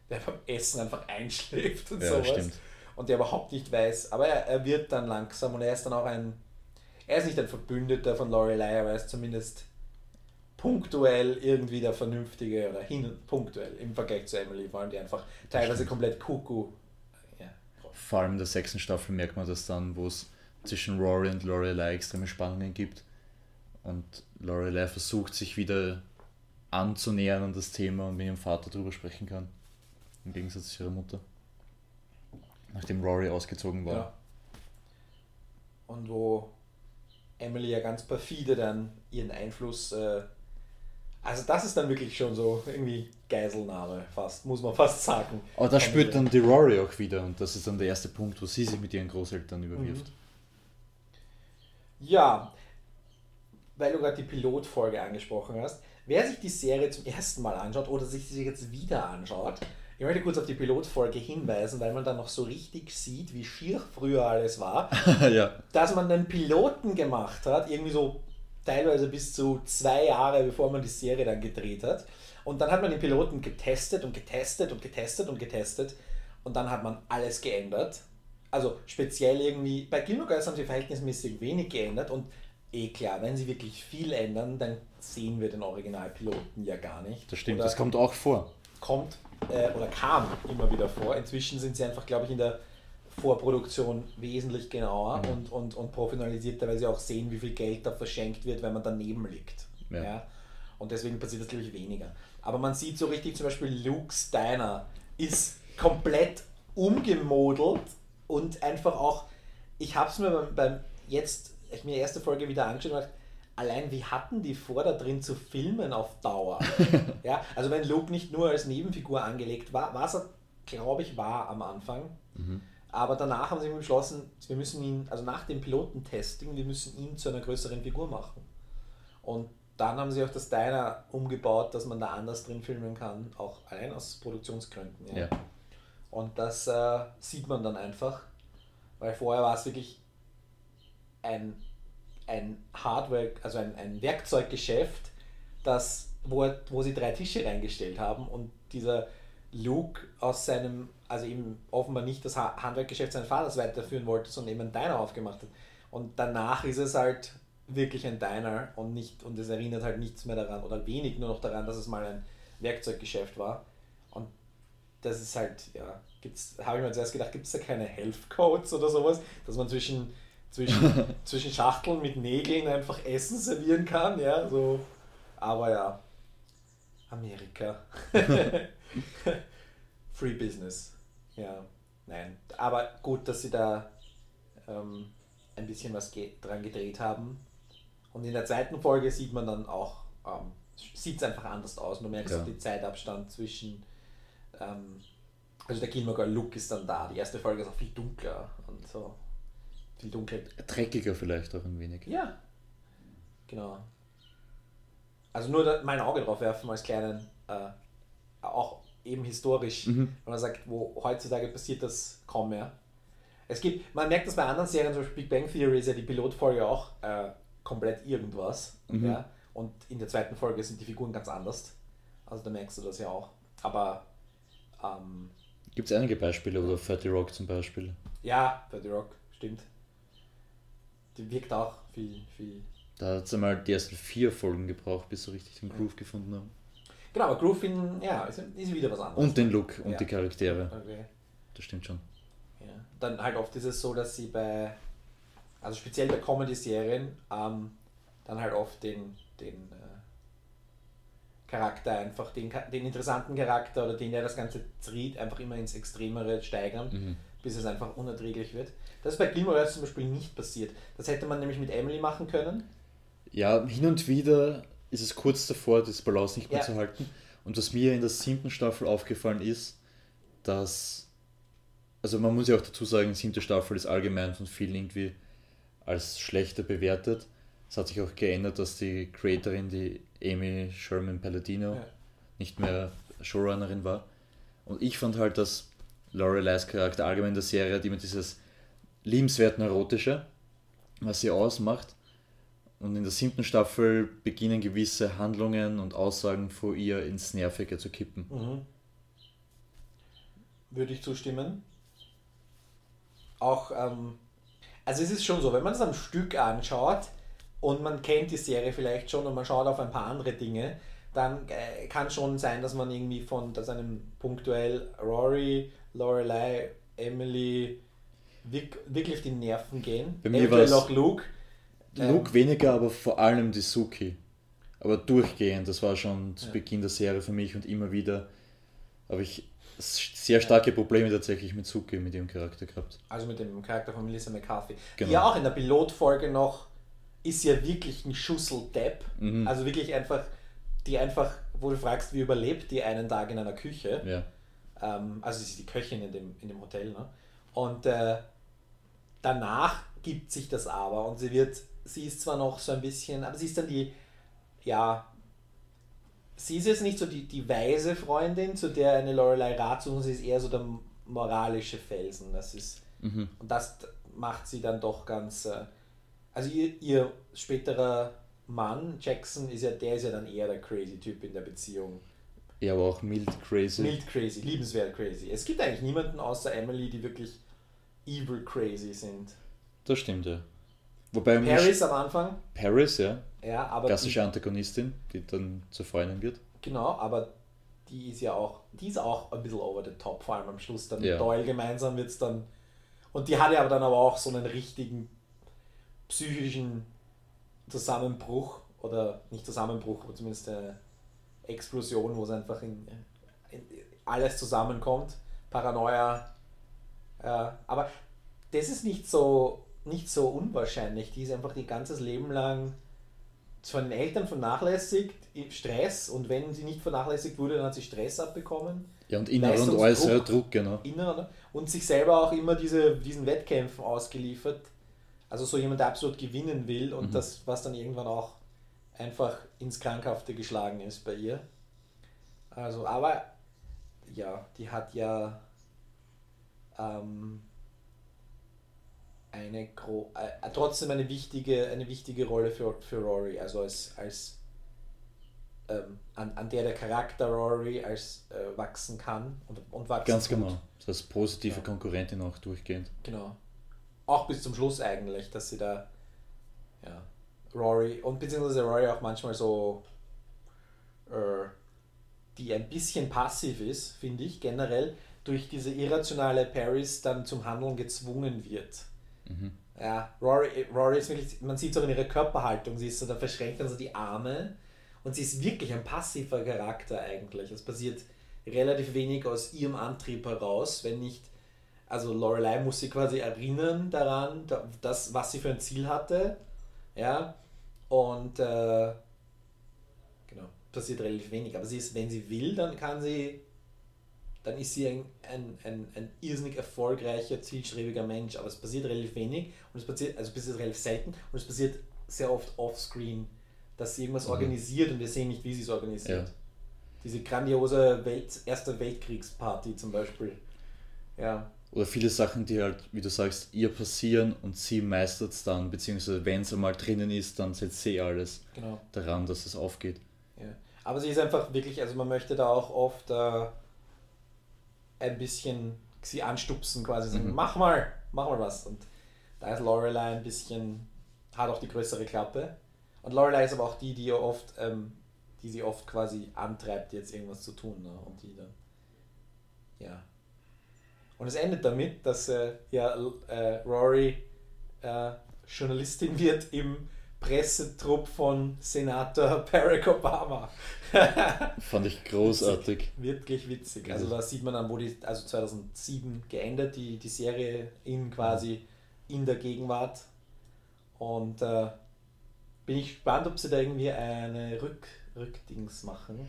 der beim Essen einfach einschläft und ja, sowas. stimmt. Und der überhaupt nicht weiß, aber er, er wird dann langsam und er ist dann auch ein, er ist nicht ein Verbündeter von Lorelei, aber er ist zumindest punktuell irgendwie der Vernünftige oder hin punktuell im Vergleich zu Emily, vor allem die einfach teilweise komplett Kuckuck. Ja, Vor allem in der sechsten Staffel merkt man das dann, wo es zwischen Rory und Lorelei extreme Spannungen gibt. Und Lorelei versucht sich wieder anzunähern an das Thema und mit ihrem Vater drüber sprechen kann. Im Gegensatz zu ihrer Mutter. Nachdem Rory ausgezogen war. ja. Und wo Emily ja ganz perfide dann ihren Einfluss, äh, also das ist dann wirklich schon so irgendwie Geiselnahme fast, muss man fast sagen. Aber da spürt dann die Rory auch wieder und das ist dann der erste Punkt, wo sie sich mit ihren Großeltern überwirft. Ja, weil du gerade die Pilotfolge angesprochen hast, wer sich die Serie zum ersten Mal anschaut oder sich sie jetzt wieder anschaut, ich möchte kurz auf die Pilotfolge hinweisen, weil man dann noch so richtig sieht, wie schier früher alles war, (laughs) ja, dass man den Piloten gemacht hat, irgendwie so teilweise bis zu zwei Jahre bevor man die Serie dann gedreht hat. Und dann hat man den Piloten getestet und getestet und getestet und getestet und dann hat man alles geändert. Also speziell irgendwie, bei Gilmore Girls haben sie verhältnismäßig wenig geändert und eh klar, wenn sie wirklich viel ändern, dann sehen wir den Originalpiloten ja gar nicht. das stimmt. Oder Das kommt auch vor. kommt äh, oder kam immer wieder vor. Inzwischen sind sie einfach, glaube ich, in der Vorproduktion wesentlich genauer Mhm. und, und, und professionalisierter, weil sie auch sehen, wie viel Geld da verschenkt wird, wenn man daneben liegt. Ja. Ja. Und deswegen passiert das, glaube ich, weniger. Aber man sieht so richtig zum Beispiel Luke Steiner ist komplett umgemodelt und einfach auch, ich habe es mir beim, beim jetzt, ich mir die erste Folge wieder angeschaut und gedacht, allein wie hatten die vor, da drin zu filmen auf Dauer? (laughs) ja, also wenn Luke nicht nur als Nebenfigur angelegt war, was er, glaube ich, war am Anfang, Mhm. Aber danach haben sie beschlossen, wir müssen ihn, also nach dem Pilotentesting, wir müssen ihn zu einer größeren Figur machen. Und dann haben sie auch das Diner umgebaut, dass man da anders drin filmen kann, auch allein aus Produktionsgründen. Ja. ja. Und das äh, sieht man dann einfach, weil vorher war es wirklich ein, ein Hardware, also ein, ein Werkzeuggeschäft, das, wo, wo sie drei Tische reingestellt haben und dieser Luke aus seinem, also eben offenbar nicht das Handwerkgeschäft seines Vaters weiterführen wollte, sondern eben ein Diner aufgemacht hat. Und danach ist es halt wirklich ein Diner und nicht und es erinnert halt nichts mehr daran oder wenig nur noch daran, dass es mal ein Werkzeuggeschäft war. Und das ist halt, ja, gibt's, habe ich mir zuerst gedacht, gibt es da keine Health Codes oder sowas, dass man zwischen, zwischen, (laughs) zwischen Schachteln mit Nägeln einfach Essen servieren kann, ja, so. Aber ja, Amerika. (laughs) Free Business. Ja, nein. Aber gut, dass sie da ähm, ein bisschen was ge dran gedreht haben. Und in der zweiten Folge sieht man dann auch, ähm, sieht es einfach anders aus. Man merkt ja. so den Zeitabstand zwischen, ähm, also der Gilmore Look ist dann da. Die erste Folge ist auch viel dunkler und so. Viel dunkler. Dreckiger vielleicht auch ein wenig. Ja, genau. Also nur mein Auge drauf werfen als kleinen, äh, auch eben historisch, mhm. wenn man sagt, wo heutzutage passiert das kaum mehr. Es gibt, man merkt das bei anderen Serien, zum Beispiel Big Bang Theory ist ja die Pilotfolge auch äh, komplett irgendwas. Mhm. Ja? Und in der zweiten Folge sind die Figuren ganz anders. Also da merkst du das ja auch. Aber ähm, gibt es einige Beispiele, oder 30 Rock zum Beispiel? Ja, 30 Rock, stimmt. Die wirkt auch viel, viel. Da hat es einmal die ersten vier Folgen gebraucht, bis sie richtig den Groove gefunden haben. Genau, aber Groove in, ja, ist, ist, wieder was anderes. Und den Look und ja. die Charaktere. Okay. Das stimmt schon. Ja. Dann halt oft ist es so, dass sie bei, also speziell bei Comedy-Serien, ähm, dann halt oft den, den äh, Charakter einfach, den, den interessanten Charakter oder den, der das Ganze zieht, einfach immer ins Extremere steigern, mhm. Bis es einfach unerträglich wird. Das ist bei Gilmore zum Beispiel nicht passiert. Das hätte man nämlich mit Emily machen können. Ja, hin und wieder ist es kurz davor, das Balance nicht mehr ja. zu halten. Und was mir in der siebten Staffel aufgefallen ist, dass, also man muss ja auch dazu sagen, die siebte Staffel ist allgemein von vielen irgendwie als schlechter bewertet. Es hat sich auch geändert, dass die Creatorin, die Amy Sherman Palladino, ja. nicht mehr Showrunnerin war. Und ich fand halt, dass Loreleis Charakter allgemein in der Serie hat immer dieses liebenswert neurotische, was sie ausmacht. Und in der siebten Staffel beginnen gewisse Handlungen und Aussagen vor ihr ins Nervige zu kippen. Mhm. Würde ich zustimmen. Auch, ähm, also es ist schon so, wenn man es am Stück anschaut und man kennt die Serie vielleicht schon und man schaut auf ein paar andere Dinge, dann äh, kann schon sein, dass man irgendwie von dass einem punktuell Rory, Lorelei, Emily wirklich auf die Nerven gehen. Bei mir war auch Luke Luke ähm, weniger, aber vor allem die Suki. Aber durchgehend, das war schon zu ja. Beginn der Serie für mich und immer wieder habe ich sehr starke Probleme tatsächlich mit Suki, mit ihrem Charakter gehabt. Also mit dem Charakter von Melissa McCarthy. Genau. Die auch in der Pilotfolge noch ist ja wirklich ein Schussel-Depp. Mhm. Also wirklich einfach, die einfach, wo du fragst, wie überlebt die einen Tag in einer Küche. Ja. Ähm, also sie ist die Köchin in dem, in dem Hotel. Ne? Und äh, danach gibt sich das aber und sie wird sie ist zwar noch so ein bisschen, aber sie ist dann die, ja, sie ist jetzt nicht so die, die weise Freundin, zu der eine Lorelei Rat sucht, sie ist eher so der moralische Felsen. Das ist, mhm. und das macht sie dann doch ganz, äh, also ihr, ihr späterer Mann, Jackson, ist ja, der ist ja dann eher der crazy Typ in der Beziehung. Ja, aber auch mild crazy. Mild crazy, liebenswert crazy. Es gibt eigentlich niemanden außer Emily, die wirklich evil crazy sind. Das stimmt, ja. Wobei Paris am Anfang. Paris, ja. Ja, aber. Klassische die, Antagonistin, die dann zur Freundin wird. Genau, aber die ist ja auch, die ist auch ein bisschen over the top, vor allem am Schluss. Dann ja. Doyle gemeinsam wird es dann. Und die hatte aber dann aber auch so einen richtigen psychischen Zusammenbruch oder nicht Zusammenbruch, aber zumindest eine Explosion, wo es einfach in, in alles zusammenkommt. Paranoia. Ja, aber das ist nicht so nicht so unwahrscheinlich. Die ist einfach ihr ganzes Leben lang von den Eltern vernachlässigt, Stress und wenn sie nicht vernachlässigt wurde, dann hat sie Stress abbekommen. Ja, und innerer und äußerer Druck, genau. Innerer, ne? und sich selber auch immer diese, diesen Wettkämpfen ausgeliefert. Also so jemand, der absolut gewinnen will und mhm. das, was dann irgendwann auch einfach ins Krankhafte geschlagen ist bei ihr. Also, aber ja, die hat ja ähm, eine gro äh, trotzdem eine wichtige, eine wichtige Rolle für, für Rory, also als, als ähm, an, an der der Charakter Rory als äh, wachsen kann und, und wachsen Ganz tut. genau. Das positive ja. Konkurrentin auch durchgehend. Genau. Auch bis zum Schluss eigentlich, dass sie da ja, Rory und beziehungsweise Rory auch manchmal so äh, die ein bisschen passiv ist, finde ich generell, durch diese irrationale Paris dann zum Handeln gezwungen wird. Mhm. Ja, Rory, Rory ist wirklich, man sieht es auch in ihrer Körperhaltung, sie ist so, da verschränkt dann so die Arme und sie ist wirklich ein passiver Charakter eigentlich. Es passiert relativ wenig aus ihrem Antrieb heraus, wenn nicht, also Lorelei muss sie quasi erinnern daran, das, was sie für ein Ziel hatte, ja, und äh, genau, passiert relativ wenig. Aber sie ist, wenn sie will, dann kann sie dann ist sie ein, ein, ein, ein irrsinnig erfolgreicher, zielstrebiger Mensch. Aber es passiert relativ wenig und es passiert, also es passiert relativ selten und es passiert sehr oft offscreen, dass sie irgendwas mhm. organisiert und wir sehen nicht, wie sie es organisiert. Ja. Diese grandiose Welt, Erste Weltkriegsparty zum Beispiel. Ja. Oder viele Sachen, die halt, wie du sagst, ihr passieren und sie meistert es dann, beziehungsweise wenn es einmal drinnen ist, dann setzt sie alles genau. daran, dass es aufgeht. Ja. Aber sie ist einfach wirklich, also man möchte da auch oft äh, ein bisschen sie anstupsen, quasi sagen, mhm. mach mal, mach mal was. Und da ist Lorelei ein bisschen, hat auch die größere Klappe. Und Lorelei ist aber auch die, die oft, ähm, die sie oft quasi antreibt, jetzt irgendwas zu tun. Ne? Und die dann, ja. Und es endet damit, dass äh, ja, äh, Rory äh, Journalistin wird im Pressetrupp von Senator (laughs) Barack Obama. (laughs) Fand ich großartig. Witzig, wirklich witzig. Also da sieht man dann, wo die, also 2007 geendet, die, die Serie in quasi in der Gegenwart. Und äh, bin ich gespannt, ob sie da irgendwie eine Rück, Rückdings machen.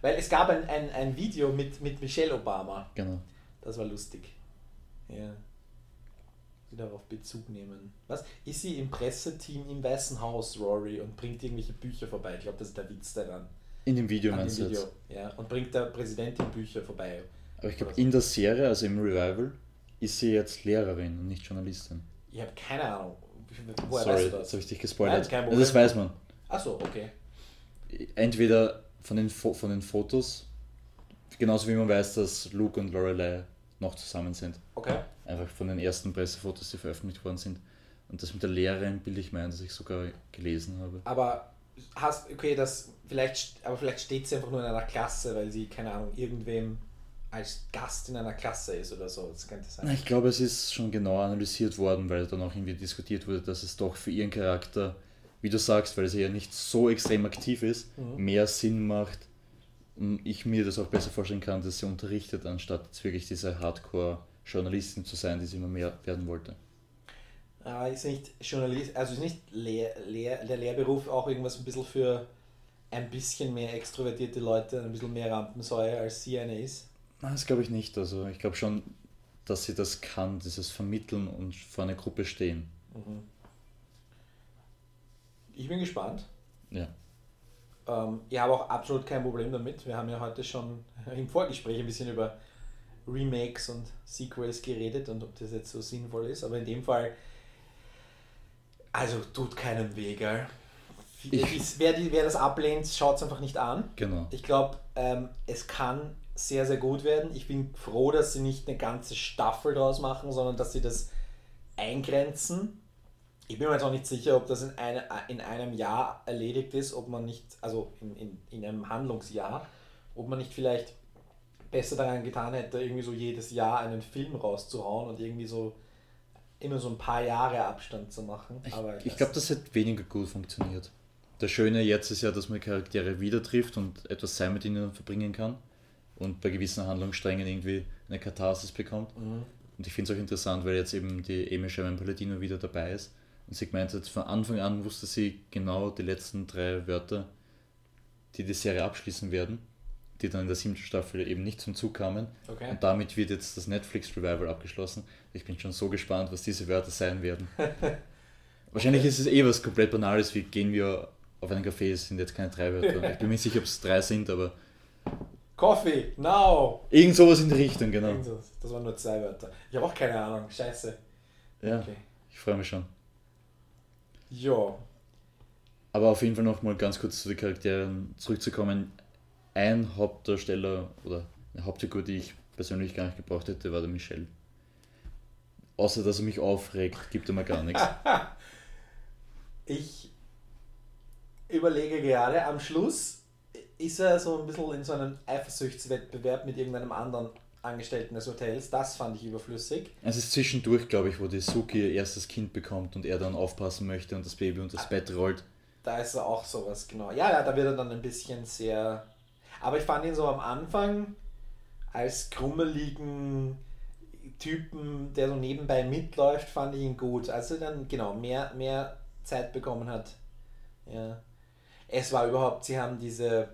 Weil es gab ein, ein, ein Video mit, mit Michelle Obama. Genau. Das war lustig. Ja die darauf Bezug nehmen. Was? Ist sie im Presseteam im Weißen Haus, Rory, und bringt irgendwelche Bücher vorbei? Ich glaube, das ist der Witz daran. In dem Video meinst du jetzt? Ja, und bringt der Präsidentin Bücher vorbei. Aber ich glaube, in der Serie, also im Revival, ist sie jetzt Lehrerin und nicht Journalistin. Ich habe keine Ahnung. Woher Sorry, weißt du das? habe ich dich gespoilert. Nein, das, das weiß man. Achso, okay. Entweder von den, von den Fotos, genauso wie man weiß, dass Luke und Lorelei noch zusammen sind. Okay. Einfach von den ersten Pressefotos, die veröffentlicht worden sind. Und das mit der Lehrerin bilde ich mir ein, dass ich sogar gelesen habe. Aber hast, okay, das vielleicht, aber vielleicht steht sie einfach nur in einer Klasse, weil sie, keine Ahnung, irgendwem als Gast in einer Klasse ist oder so. Das könnte sein. Ich glaube, es ist schon genau analysiert worden, weil dann auch irgendwie diskutiert wurde, dass es doch für ihren Charakter, wie du sagst, weil sie ja nicht so extrem aktiv ist, mhm. mehr Sinn macht, ich mir das auch besser vorstellen kann, dass sie unterrichtet, anstatt jetzt wirklich diese Hardcore-Journalistin zu sein, die sie immer mehr werden wollte. Aber ist nicht Journalist, also ist nicht Lehr, Lehr, der Lehrberuf auch irgendwas ein bisschen für ein bisschen mehr extrovertierte Leute, ein bisschen mehr Rampensäue, als sie eine ist? Nein, das glaube ich nicht. Also ich glaube schon, dass sie das kann, dieses Vermitteln und vor einer Gruppe stehen. Mhm. Ich bin gespannt. Ja. Ähm, ich habe auch absolut kein Problem damit. Wir haben ja heute schon (laughs) im Vorgespräch ein bisschen über Remakes und Sequels geredet und ob das jetzt so sinnvoll ist. Aber in dem Fall, also tut keinem weh, gell? Ich, wer, die, wer das ablehnt, schaut es einfach nicht an. Genau. Ich glaube, ähm, es kann sehr, sehr gut werden. Ich bin froh, dass sie nicht eine ganze Staffel draus machen, sondern dass sie das eingrenzen ich bin mir jetzt auch nicht sicher, ob das in, eine, in einem Jahr erledigt ist, ob man nicht, also in, in, in einem Handlungsjahr, ob man nicht vielleicht besser daran getan hätte, irgendwie so jedes Jahr einen Film rauszuhauen und irgendwie so immer so ein paar Jahre Abstand zu machen. Aber ich, ich glaube, das hätte weniger gut funktioniert. Das Schöne jetzt ist ja, dass man Charaktere wieder trifft und etwas Zeit mit ihnen verbringen kann und bei gewissen Handlungssträngen irgendwie eine Katharsis bekommt. Mhm. Und ich finde es auch interessant, weil jetzt eben die Amy Sherman Palladino wieder dabei ist Und sie gemeint hat, von Anfang an wusste sie genau die letzten drei Wörter, die die Serie abschließen werden, die dann in der siebten Staffel eben nicht zum Zug kamen. Okay. Und damit wird jetzt das Netflix Revival abgeschlossen. Ich bin schon so gespannt, was diese Wörter sein werden. (laughs) Wahrscheinlich ist es eh was komplett Banales, wie gehen wir auf einen Café, es sind jetzt keine drei Wörter. (laughs) Ich bin mir nicht sicher, ob es drei sind, aber Coffee, now! irgend sowas in die Richtung, genau. Das waren nur zwei Wörter. Ich habe auch keine Ahnung. Scheiße. Ja, Okay. ich freue mich schon. Ja. Aber auf jeden Fall noch mal ganz kurz zu den Charakteren zurückzukommen. Ein Hauptdarsteller oder eine Hauptfigur, die ich persönlich gar nicht gebraucht hätte, war der Michel. Außer dass er mich aufregt, gibt er mir gar nichts. (laughs) Ich überlege gerade, am Schluss ist er so ein bisschen in so einem Eifersuchtswettbewerb mit irgendeinem anderen Angestellten des Hotels. Das fand ich überflüssig. Es ist zwischendurch, glaube ich, wo die Suki ihr erstes Kind bekommt und er dann aufpassen möchte und das Baby unter das Bett rollt. Da ist er auch sowas, genau. Ja, ja, da wird er dann ein bisschen sehr. Aber ich fand ihn so am Anfang als krummeligen Typen, der so nebenbei mitläuft, fand ich ihn gut. Als er dann, genau, mehr, mehr Zeit bekommen hat. Ja. Es war überhaupt, sie haben diese,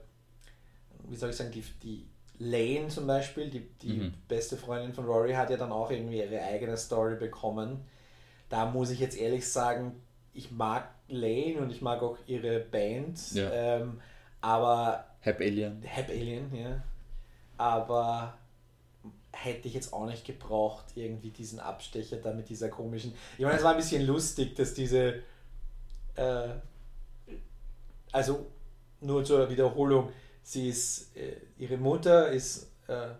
wie soll ich sagen, die, die Lane zum Beispiel, die, die Mhm. beste Freundin von Rory, hat ja dann auch irgendwie ihre eigene Story bekommen. Da muss ich jetzt ehrlich sagen, ich mag Lane und ich mag auch ihre Band, Ja. ähm, aber Hap Alien. Hap Alien, ja. Aber hätte ich jetzt auch nicht gebraucht, irgendwie diesen Abstecher da mit dieser komischen. Ich meine, es war ein bisschen lustig, dass diese. Äh, also, nur zur Wiederholung, sie ist. Äh, ihre Mutter ist. Äh,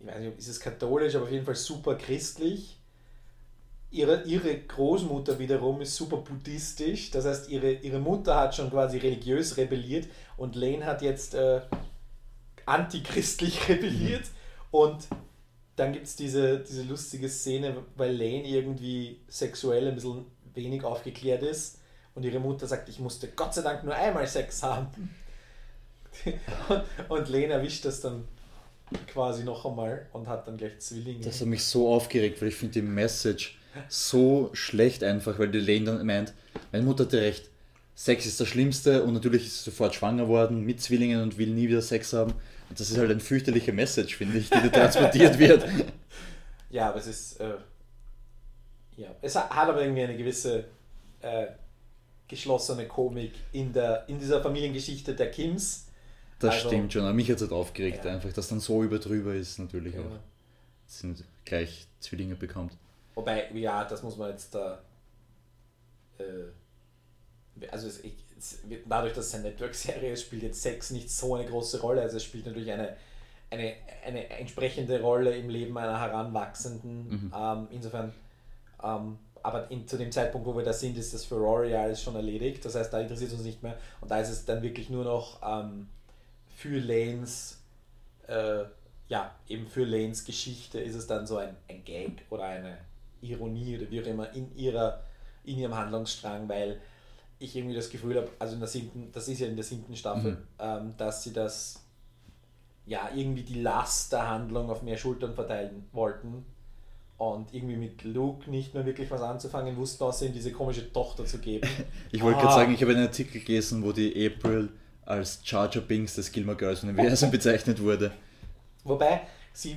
ich weiß nicht, ist es katholisch, aber auf jeden Fall super christlich. Ihre, ihre Großmutter wiederum ist super buddhistisch. Das heißt, ihre, ihre Mutter hat schon quasi religiös rebelliert und Lane hat jetzt äh, antichristlich (laughs) rebelliert. Und dann gibt es diese, diese lustige Szene, weil Lane irgendwie sexuell ein bisschen wenig aufgeklärt ist und ihre Mutter sagt, ich musste Gott sei Dank nur einmal Sex haben. Und, Lane erwischt das dann quasi noch einmal und hat dann gleich Zwillinge. Das hat mich so aufgeregt, weil ich finde die Message so schlecht einfach, weil die Lane dann meint, meine Mutter hatte recht, Sex ist das Schlimmste und natürlich ist sie sofort schwanger worden mit Zwillingen und will nie wieder Sex haben. Und das ist halt eine fürchterliche Message, finde ich, die da transportiert wird. (laughs) Ja, aber es ist. Äh, ja, es hat hat aber irgendwie eine gewisse äh, geschlossene Komik in, der, in dieser Familiengeschichte der Kims. Das Also- stimmt schon, aber mich hat es halt aufgeregt, Ja. einfach, dass dann so überdrüber ist, natürlich Ja. auch. Sind gleich Zwillinge bekommt. Wobei, ja, das muss man jetzt da. Äh, also, es, ich, es, dadurch, dass es eine Network-Serie ist, spielt jetzt Sex nicht so eine große Rolle. Also, es spielt natürlich eine, eine, eine entsprechende Rolle im Leben einer Heranwachsenden. Mhm. Ähm, insofern. Ähm, aber in, zu dem Zeitpunkt, wo wir da sind, ist das für Rory alles schon erledigt. Das heißt, da interessiert es uns nicht mehr. Und da ist es dann wirklich nur noch ähm, für Lanes, äh, ja, eben für Lanes Geschichte ist es dann so ein, ein Gag oder eine Ironie oder wie auch immer in, ihrer, in ihrem Handlungsstrang, weil ich irgendwie das Gefühl habe, also in der siebten, das ist ja in der siebten Staffel, Mhm. ähm, dass sie das, ja, irgendwie die Last der Handlung auf mehr Schultern verteilen wollten und irgendwie mit Luke nicht mehr wirklich was anzufangen wussten, außer ihm diese komische Tochter zu geben. (laughs) Ich wollte Ah. gerade sagen, ich habe einen Artikel gelesen, wo die April als Charger Binks des Gilmore Girls Universum (laughs) bezeichnet wurde. Wobei sie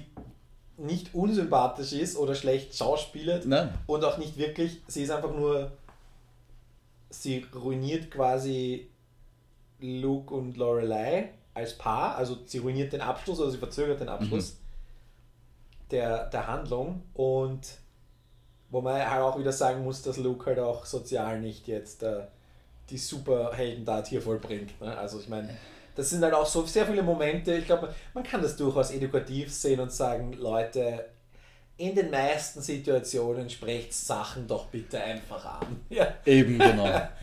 nicht unsympathisch ist oder schlecht schauspielert Nein, und auch nicht wirklich, sie ist einfach nur, sie ruiniert quasi Luke und Lorelei als Paar, also sie ruiniert den Abschluss oder sie verzögert den Abschluss der, der Handlung. Und wo man halt auch wieder sagen muss, dass Luke halt auch sozial nicht jetzt äh, die Superheldentat hier vollbringt. Ne? Also ich meine, das sind halt auch so sehr viele Momente, ich glaube, man kann das durchaus edukativ sehen und sagen, Leute, in den meisten Situationen sprecht Sachen doch bitte einfach an. (laughs) Ja. eben genau. (laughs)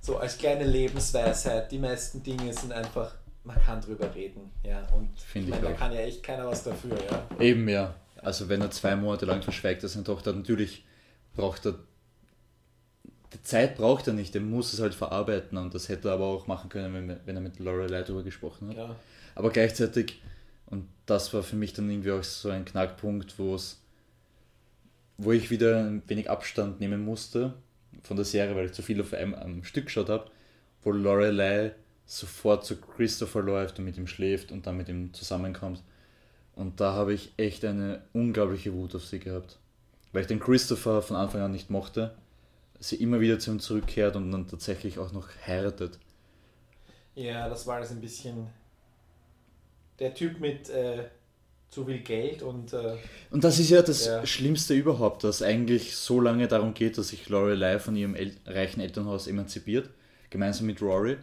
So als kleine Lebensweisheit, die meisten Dinge sind einfach, man kann drüber reden. Ja. Und Finde ich meine, da kann ja echt keiner was dafür. Ja. Eben ja. Also wenn er zwei Monate lang verschweigt, dass seine Tochter natürlich braucht er die Zeit braucht er nicht, er muss es halt verarbeiten und das hätte er aber auch machen können, wenn, wenn er mit Lorelei darüber gesprochen hat. Ja. Aber gleichzeitig, und das war für mich dann irgendwie auch so ein Knackpunkt, wo es, wo ich wieder ein wenig Abstand nehmen musste von der Serie, weil ich zu viel auf einem am Stück geschaut habe, wo Lorelei sofort zu Christopher läuft und mit ihm schläft und dann mit ihm zusammenkommt. Und da habe ich echt eine unglaubliche Wut auf sie gehabt. Weil ich den Christopher von Anfang an nicht mochte, sie immer wieder zu ihm zurückkehrt und dann tatsächlich auch noch heiratet. Ja, das war das ein bisschen. Der Typ mit äh, zu viel Geld und. Äh, Und das ist ja das Ja. Schlimmste überhaupt, dass eigentlich so lange darum geht, dass sich Lorelei von ihrem El reichen Elternhaus emanzipiert, gemeinsam mit Rory.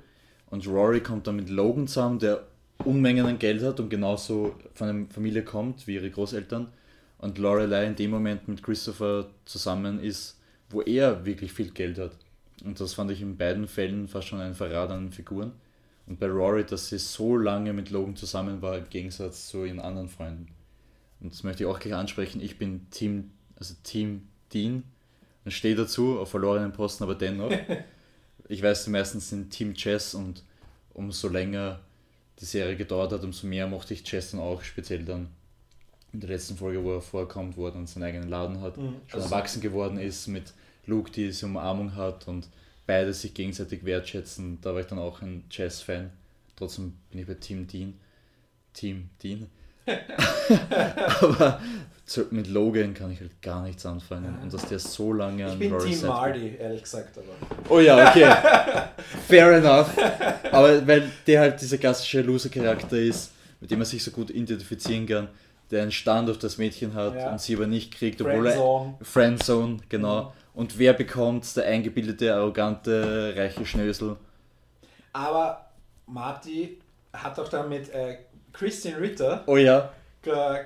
Und Rory kommt dann mit Logan zusammen, der Unmengen an Geld hat und genauso von einer Familie kommt wie ihre Großeltern. Und Lorelei in dem Moment mit Christopher zusammen ist, wo er wirklich viel Geld hat. Und das fand ich in beiden Fällen fast schon ein Verrat an den Figuren. Und bei Rory, dass sie so lange mit Logan zusammen war, im Gegensatz zu ihren anderen Freunden. Und das möchte ich auch gleich ansprechen. Ich bin Team, also Team Dean und stehe dazu, auf verlorenen Posten, aber dennoch. (laughs) ich weiß, die meisten sind Team Chess und umso länger die Serie gedauert hat, umso mehr mochte ich Chess dann auch, speziell dann in der letzten Folge, wo er vorkommt, wo er dann seinen eigenen Laden hat, Mhm. schon Also- erwachsen geworden ist, mit Luke, die diese Umarmung hat und beide sich gegenseitig wertschätzen. Da war ich dann auch ein Chess-Fan. Trotzdem bin ich bei Team Dean. Team Dean. (laughs) Aber mit Logan kann ich halt gar nichts anfangen. Und dass der so lange ich an bin Rory's Team Marty, ehrlich gesagt, aber. Oh ja, okay. (laughs) Fair enough. Aber weil der halt dieser klassische Loser-Charakter ist, mit dem man sich so gut identifizieren kann, der einen Stand auf das Mädchen hat Ja. und sie aber nicht kriegt, obwohl er. Friendzone. Friendzone, genau. Und wer bekommt der eingebildete, arrogante, reiche Schnösel? Aber Marty hat doch dann mit äh, Christian Ritter, Oh ja,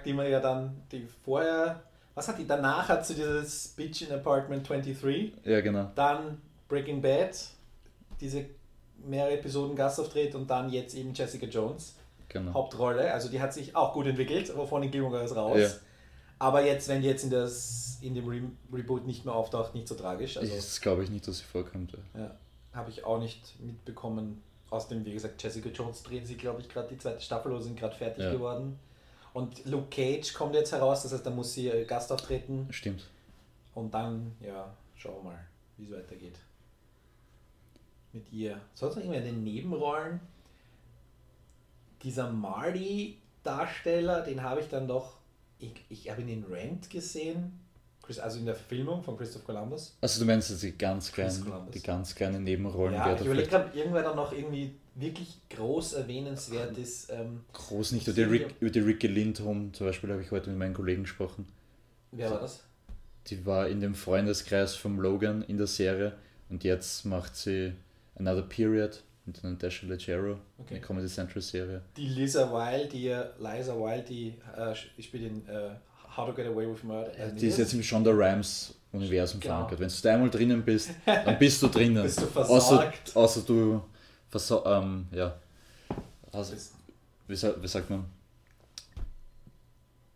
die man ja dann, die vorher, was hat die, danach hat sie dieses Bitch in Apartment 23, ja genau. dann Breaking Bad, diese mehrere Episoden Gastauftritt und dann jetzt eben Jessica Jones, genau. Hauptrolle, also die hat sich auch gut entwickelt, wovon die Gilmore Girls raus. Ja. Aber jetzt, wenn die jetzt in, das, in dem Re Reboot nicht mehr auftaucht, nicht so tragisch. Also das glaube ich nicht, dass sie vorkommt. ja, habe ich auch nicht mitbekommen. Außerdem, wie gesagt, Jessica Jones drehen sie, glaube ich, gerade die zweite Staffel oder sind gerade fertig Ja. geworden. Und Luke Cage kommt jetzt heraus, das heißt, da muss sie Gast auftreten. Stimmt. Und dann, ja, schauen wir mal, wie es weitergeht. Mit ihr. Sonst noch irgendwelche Nebenrollen? Dieser Marty-Darsteller, den habe ich dann doch. Ich, ich habe ihn in Rent gesehen. Also in der Verfilmung von Christoph Columbus. Also du meinst jetzt die ganz kleinen, die ganz kleinen Nebenrollen, Ja, ich da überlege gerade, irgendwer dann noch irgendwie wirklich groß erwähnenswert ist. Ähm, groß nicht. Über die, Rick, über die Ricky Lindholm zum Beispiel habe ich heute mit meinen Kollegen gesprochen. wer war das? Die war in dem Freundeskreis vom Logan in der Serie und jetzt macht sie Another Period mit einer Dasha Leggero, Okay. eine Comedy Central Serie. Die Lisa Wilde, die äh, Liza Wilde, die äh, spielt in äh, How to Get Away with Murder. Äh, Die ist jetzt im Shonda Rhimes Universum Genau. verankert. Wenn du da einmal drinnen bist, dann bist du drinnen. (laughs) Bist du außer, versorgt. außer du verso ähm, ja. Also, wie, wie sagt man?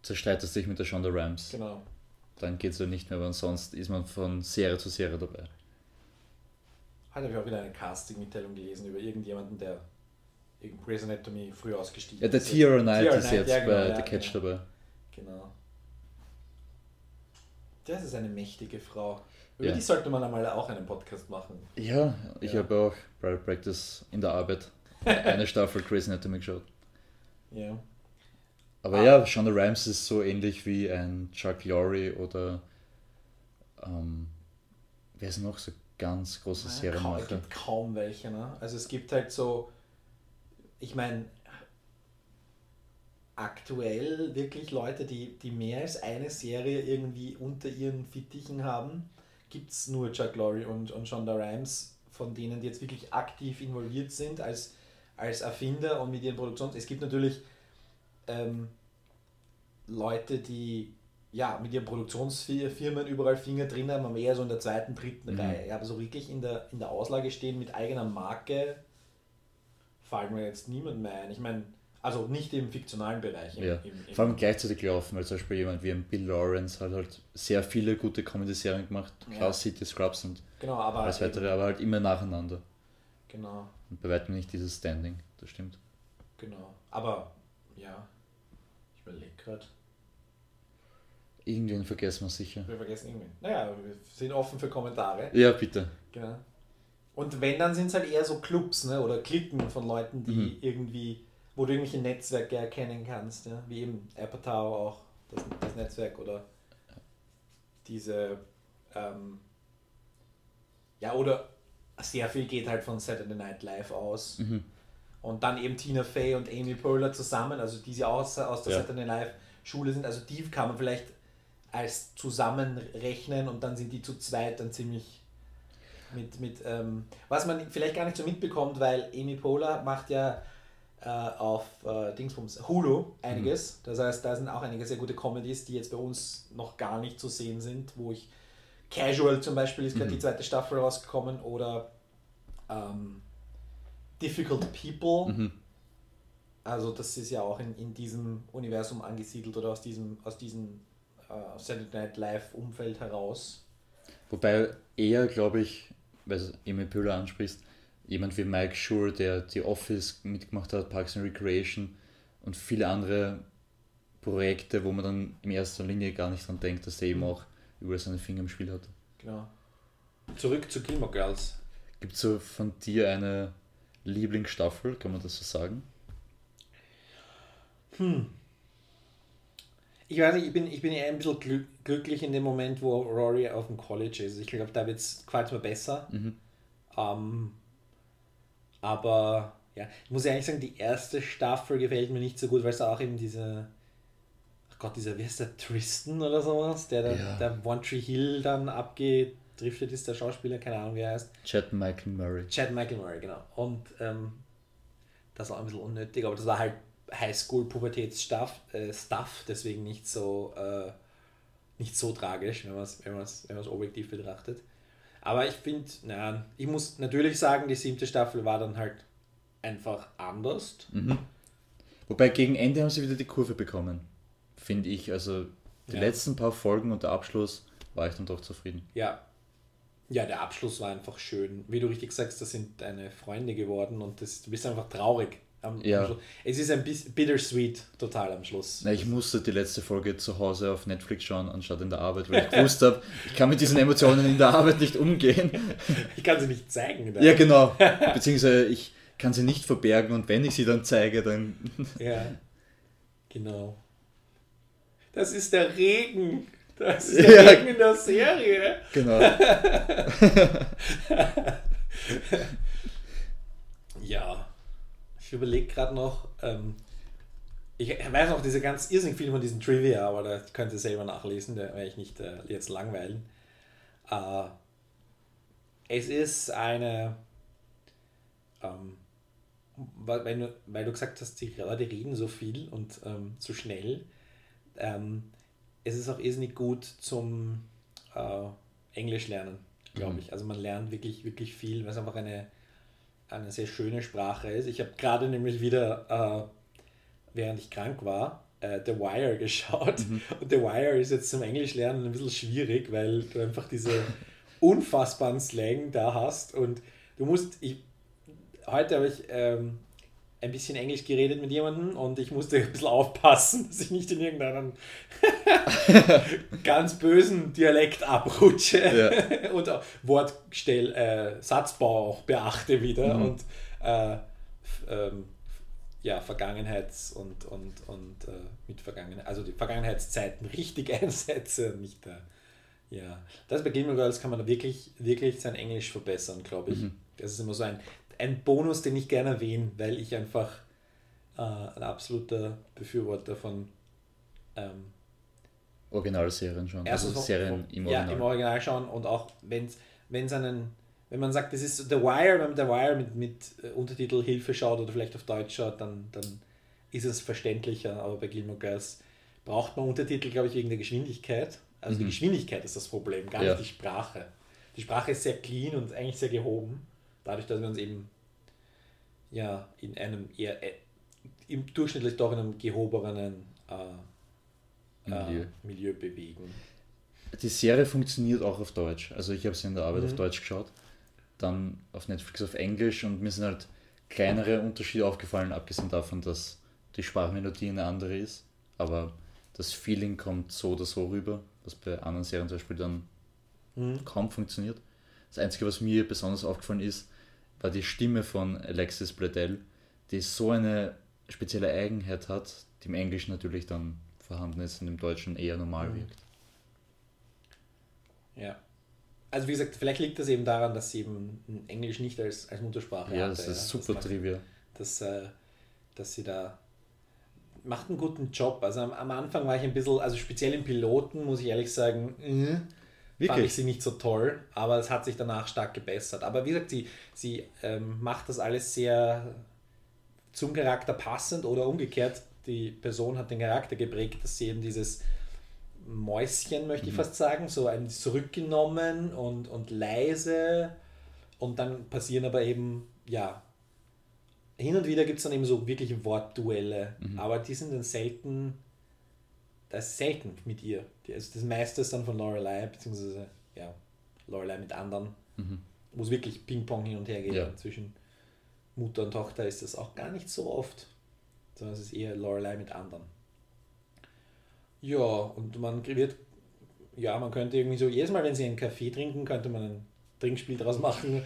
Zerstreitest dich mit der Shonda Rhimes. Genau. Dann geht es ja nicht mehr, aber sonst ist man von Serie zu Serie dabei. Heute habe ich auch wieder eine Casting-Mitteilung gelesen über irgendjemanden, der in Grey's Anatomy früh ausgestiegen Ja, der ist. Tiara Knight Tiara ist Knight, jetzt ja, genau, bei ja, The Catch genau. dabei. Genau. Das ist eine mächtige Frau. Über Ja. die sollte man einmal auch einen Podcast machen. Ja, ich habe auch Private Practice in der Arbeit (laughs) eine Staffel Grey's Anatomy geschaut. Ja. Aber Ah. ja, Shonda Rhimes ist so ähnlich wie ein Chuck Lorre oder ähm, wer ist noch so ganz große Kaum, es gibt kaum welche. Ne? Also es gibt halt so, ich meine, aktuell wirklich Leute, die, die mehr als eine Serie irgendwie unter ihren Fittichen haben, gibt es nur Chuck Lorre und, und Shonda Rhimes, von denen die jetzt wirklich aktiv involviert sind als, als Erfinder und mit ihren Produktionen. Es gibt natürlich ähm, Leute, die ja, mit ihren Produktionsfirmen überall Finger drin haben, aber eher so in der zweiten, dritten Mhm. Reihe. Ja, aber so wirklich in der, in der Auslage stehen mit eigener Marke fällt mir jetzt niemand mehr ein. Ich meine, also nicht im fiktionalen Bereich. Im, Ja. im, im, Vor allem gleichzeitig laufen, weil zum Beispiel jemand wie ein Bill Lawrence hat halt sehr viele gute Comedy-Serien gemacht, Ja. Chaos City, Scrubs und genau, aber alles weitere, aber halt immer nacheinander. Genau, Und bei weitem nicht dieses Standing, das stimmt. genau. Aber ja, ich überlege gerade. Irgendwen vergessen wir sicher. Wir vergessen irgendwen. Naja, wir sind offen für Kommentare. Ja, bitte. Genau. Und wenn, dann sind es halt eher so Clubs ne? oder Klicken von Leuten, die Mhm. irgendwie, wo du irgendwelche Netzwerke erkennen kannst, ja? wie eben Apatow auch, das, das Netzwerk oder diese, ähm, ja, oder sehr viel geht halt von Saturday Night Live aus. Mhm. Und dann eben Tina Fey und Amy Poehler zusammen, also die sie auch aus, aus der Ja. Saturday Night Live Schule sind, also die kann man vielleicht als zusammenrechnen und dann sind die zu zweit dann ziemlich mit, mit ähm, was man vielleicht gar nicht so mitbekommt, weil Amy Poehler macht ja äh, auf äh, Dingsbums Hulu einiges. Das heißt, da sind auch einige sehr gute Comedies, die jetzt bei uns noch gar nicht zu sehen sind, wo ich Casual zum Beispiel ist gerade Mhm. die zweite Staffel rausgekommen oder ähm, Difficult People. Mhm. Also das ist ja auch in, in diesem Universum angesiedelt oder aus diesem, aus diesem äh, Saturday Night Live Umfeld heraus. Wobei eher, glaube ich, weil du Emil Pöhler ansprichst, jemand wie Mike Schur, der die Office mitgemacht hat, Parks and Recreation und viele andere Projekte, wo man dann in erster Linie gar nicht dran denkt, dass der eben auch über seine Finger im Spiel hat. Genau. Zurück zu Gilmore Girls. Gibt es so von dir eine Lieblingsstaffel, kann man das so sagen? Ich weiß nicht, ich bin, ich bin eher ein bisschen glück, glücklich in dem Moment, wo Rory auf dem College ist. Ich glaube, da gefällt es mir besser. Mhm. Ähm, aber ja, ich muss ehrlich sagen, die erste Staffel gefällt mir nicht so gut, weil es auch eben diese, ach Gott, dieser, wie heißt der, Tristan oder sowas, der da, Ja. der One Tree Hill dann abgedriftet ist, der Schauspieler, keine Ahnung, wie er heißt. Chad Michael Murray. Chad Michael Murray, genau. Und ähm, das war ein bisschen unnötig, aber das war halt Highschool-Pubertätsstuff, äh, Stuff, deswegen nicht so, äh, nicht so tragisch, wenn man es wenn man's, wenn man's objektiv betrachtet. Aber ich finde, naja, ich muss natürlich sagen, die siebte Staffel war dann halt einfach anders. Mhm. Wobei gegen Ende haben sie wieder die Kurve bekommen, finde ich. Also die Ja. letzten paar Folgen und der Abschluss war ich dann doch zufrieden. Ja. Ja, der Abschluss war einfach schön. Wie du richtig sagst, das sind deine Freunde geworden und das, du bist einfach traurig. Am, Ja. am es ist ein bisschen bittersweet total am Schluss. Na, ich musste die letzte Folge zu Hause auf Netflix schauen, anstatt in der Arbeit, weil ich (laughs) gewusst habe, ich kann mit diesen Emotionen in der Arbeit nicht umgehen. (laughs) Ich kann sie nicht zeigen. Ja, genau. (laughs) Beziehungsweise ich kann sie nicht verbergen und wenn ich sie dann zeige, dann. Ja, genau. Das ist der Regen. Das ist der Ja. Regen in der Serie. Genau. Ja. Ich überlege gerade noch. Ähm, ich weiß noch diese ganz irrsinnig viel von diesen Trivia, aber da könnt ihr selber nachlesen, da werde ich nicht äh, jetzt langweilen. Äh, es ist eine. Ähm, weil, du, weil du gesagt hast, die Leute reden so viel und ähm, so schnell. Ähm, es ist auch irrsinnig gut zum äh, Englisch lernen, glaube Mhm. ich. Also man lernt wirklich, wirklich viel, weil es einfach eine, eine sehr schöne Sprache ist. Ich habe gerade nämlich wieder, äh, während ich krank war, äh, The Wire (laughs) geschaut. Und The Wire ist jetzt zum Englisch lernen ein bisschen schwierig, weil du einfach diese (laughs) unfassbaren Slang da hast und du musst, ich, heute habe ich ähm, ein bisschen Englisch geredet mit jemandem und ich musste ein bisschen aufpassen, dass ich nicht in irgendeinen (laughs) ganz bösen Dialekt abrutsche und auch Wortstell, äh, Satzbau auch beachte wieder Mhm. und äh, ähm, ja, Vergangenheits- und, und, und äh, mit Vergangenheit, also die Vergangenheitszeiten richtig (laughs) einsetze und nicht da. Ja, das bei Gilmore Girls kann man wirklich, wirklich sein Englisch verbessern, glaube ich. Mhm. Das ist immer so ein, ein Bonus, den ich gerne erwähne, weil ich einfach äh, ein absoluter Befürworter von ähm, Originalserien schon. Also Serien im ja, Original. im Original schauen und auch wenn es einen, wenn man sagt, das ist The Wire, wenn man The Wire mit, mit äh, Untertitel Hilfe schaut oder vielleicht auf Deutsch schaut, dann, dann ist es verständlicher, aber bei Gilmore Girls braucht man Untertitel, glaube ich, wegen der Geschwindigkeit. Also die Mhm. Geschwindigkeit ist das Problem, gar Ja. nicht die Sprache. Die Sprache ist sehr clean und eigentlich sehr gehoben, dadurch, dass wir uns eben ja in einem eher äh, im durchschnittlich doch in einem gehobenen äh, Milieu. äh, Milieu bewegen. Die Serie funktioniert auch auf Deutsch. Also ich habe sie in der Arbeit Mhm. auf Deutsch geschaut, dann auf Netflix auf Englisch und mir sind halt kleinere Unterschiede aufgefallen, abgesehen davon, dass die Sprachmelodie eine andere ist. Aber das Feeling kommt so oder so rüber, was bei anderen Serien zum Beispiel dann Mhm. kaum funktioniert. Das Einzige, was mir besonders aufgefallen ist, war die Stimme von Alexis Bledel, die so eine spezielle Eigenheit hat, die im Englischen natürlich dann vorhanden ist und im Deutschen eher normal Mhm. wirkt. Ja. Also wie gesagt, vielleicht liegt das eben daran, dass sie eben Englisch nicht als, als Muttersprache Ja, hatte, das ist super macht- Trivia. dass, äh, dass sie da macht einen guten Job. Also am, am Anfang war ich ein bisschen, also speziell im Piloten, muss ich ehrlich sagen, äh, fand ich Wirklich? sie nicht so toll, aber es hat sich danach stark gebessert. Aber wie gesagt, sie, sie ähm, macht das alles sehr zum Charakter passend oder umgekehrt. Die Person hat den Charakter geprägt, dass sie eben dieses Mäuschen, möchte ich fast sagen, so ein zurückgenommen und, und leise und dann passieren aber eben, ja, hin und wieder gibt es dann eben so wirkliche Wortduelle, aber die sind dann selten, das ist selten mit ihr. Die, also das meiste ist dann von Lorelei, beziehungsweise, ja, Lorelei mit anderen, wo es wirklich Ping-Pong hin und her geht. Ja. Zwischen Mutter und Tochter ist das auch gar nicht so oft, sondern es ist eher Lorelei mit anderen. Ja, und man wird, ja, man könnte irgendwie so, jedes Mal, wenn sie einen Kaffee trinken, könnte man ein Trinkspiel draus machen.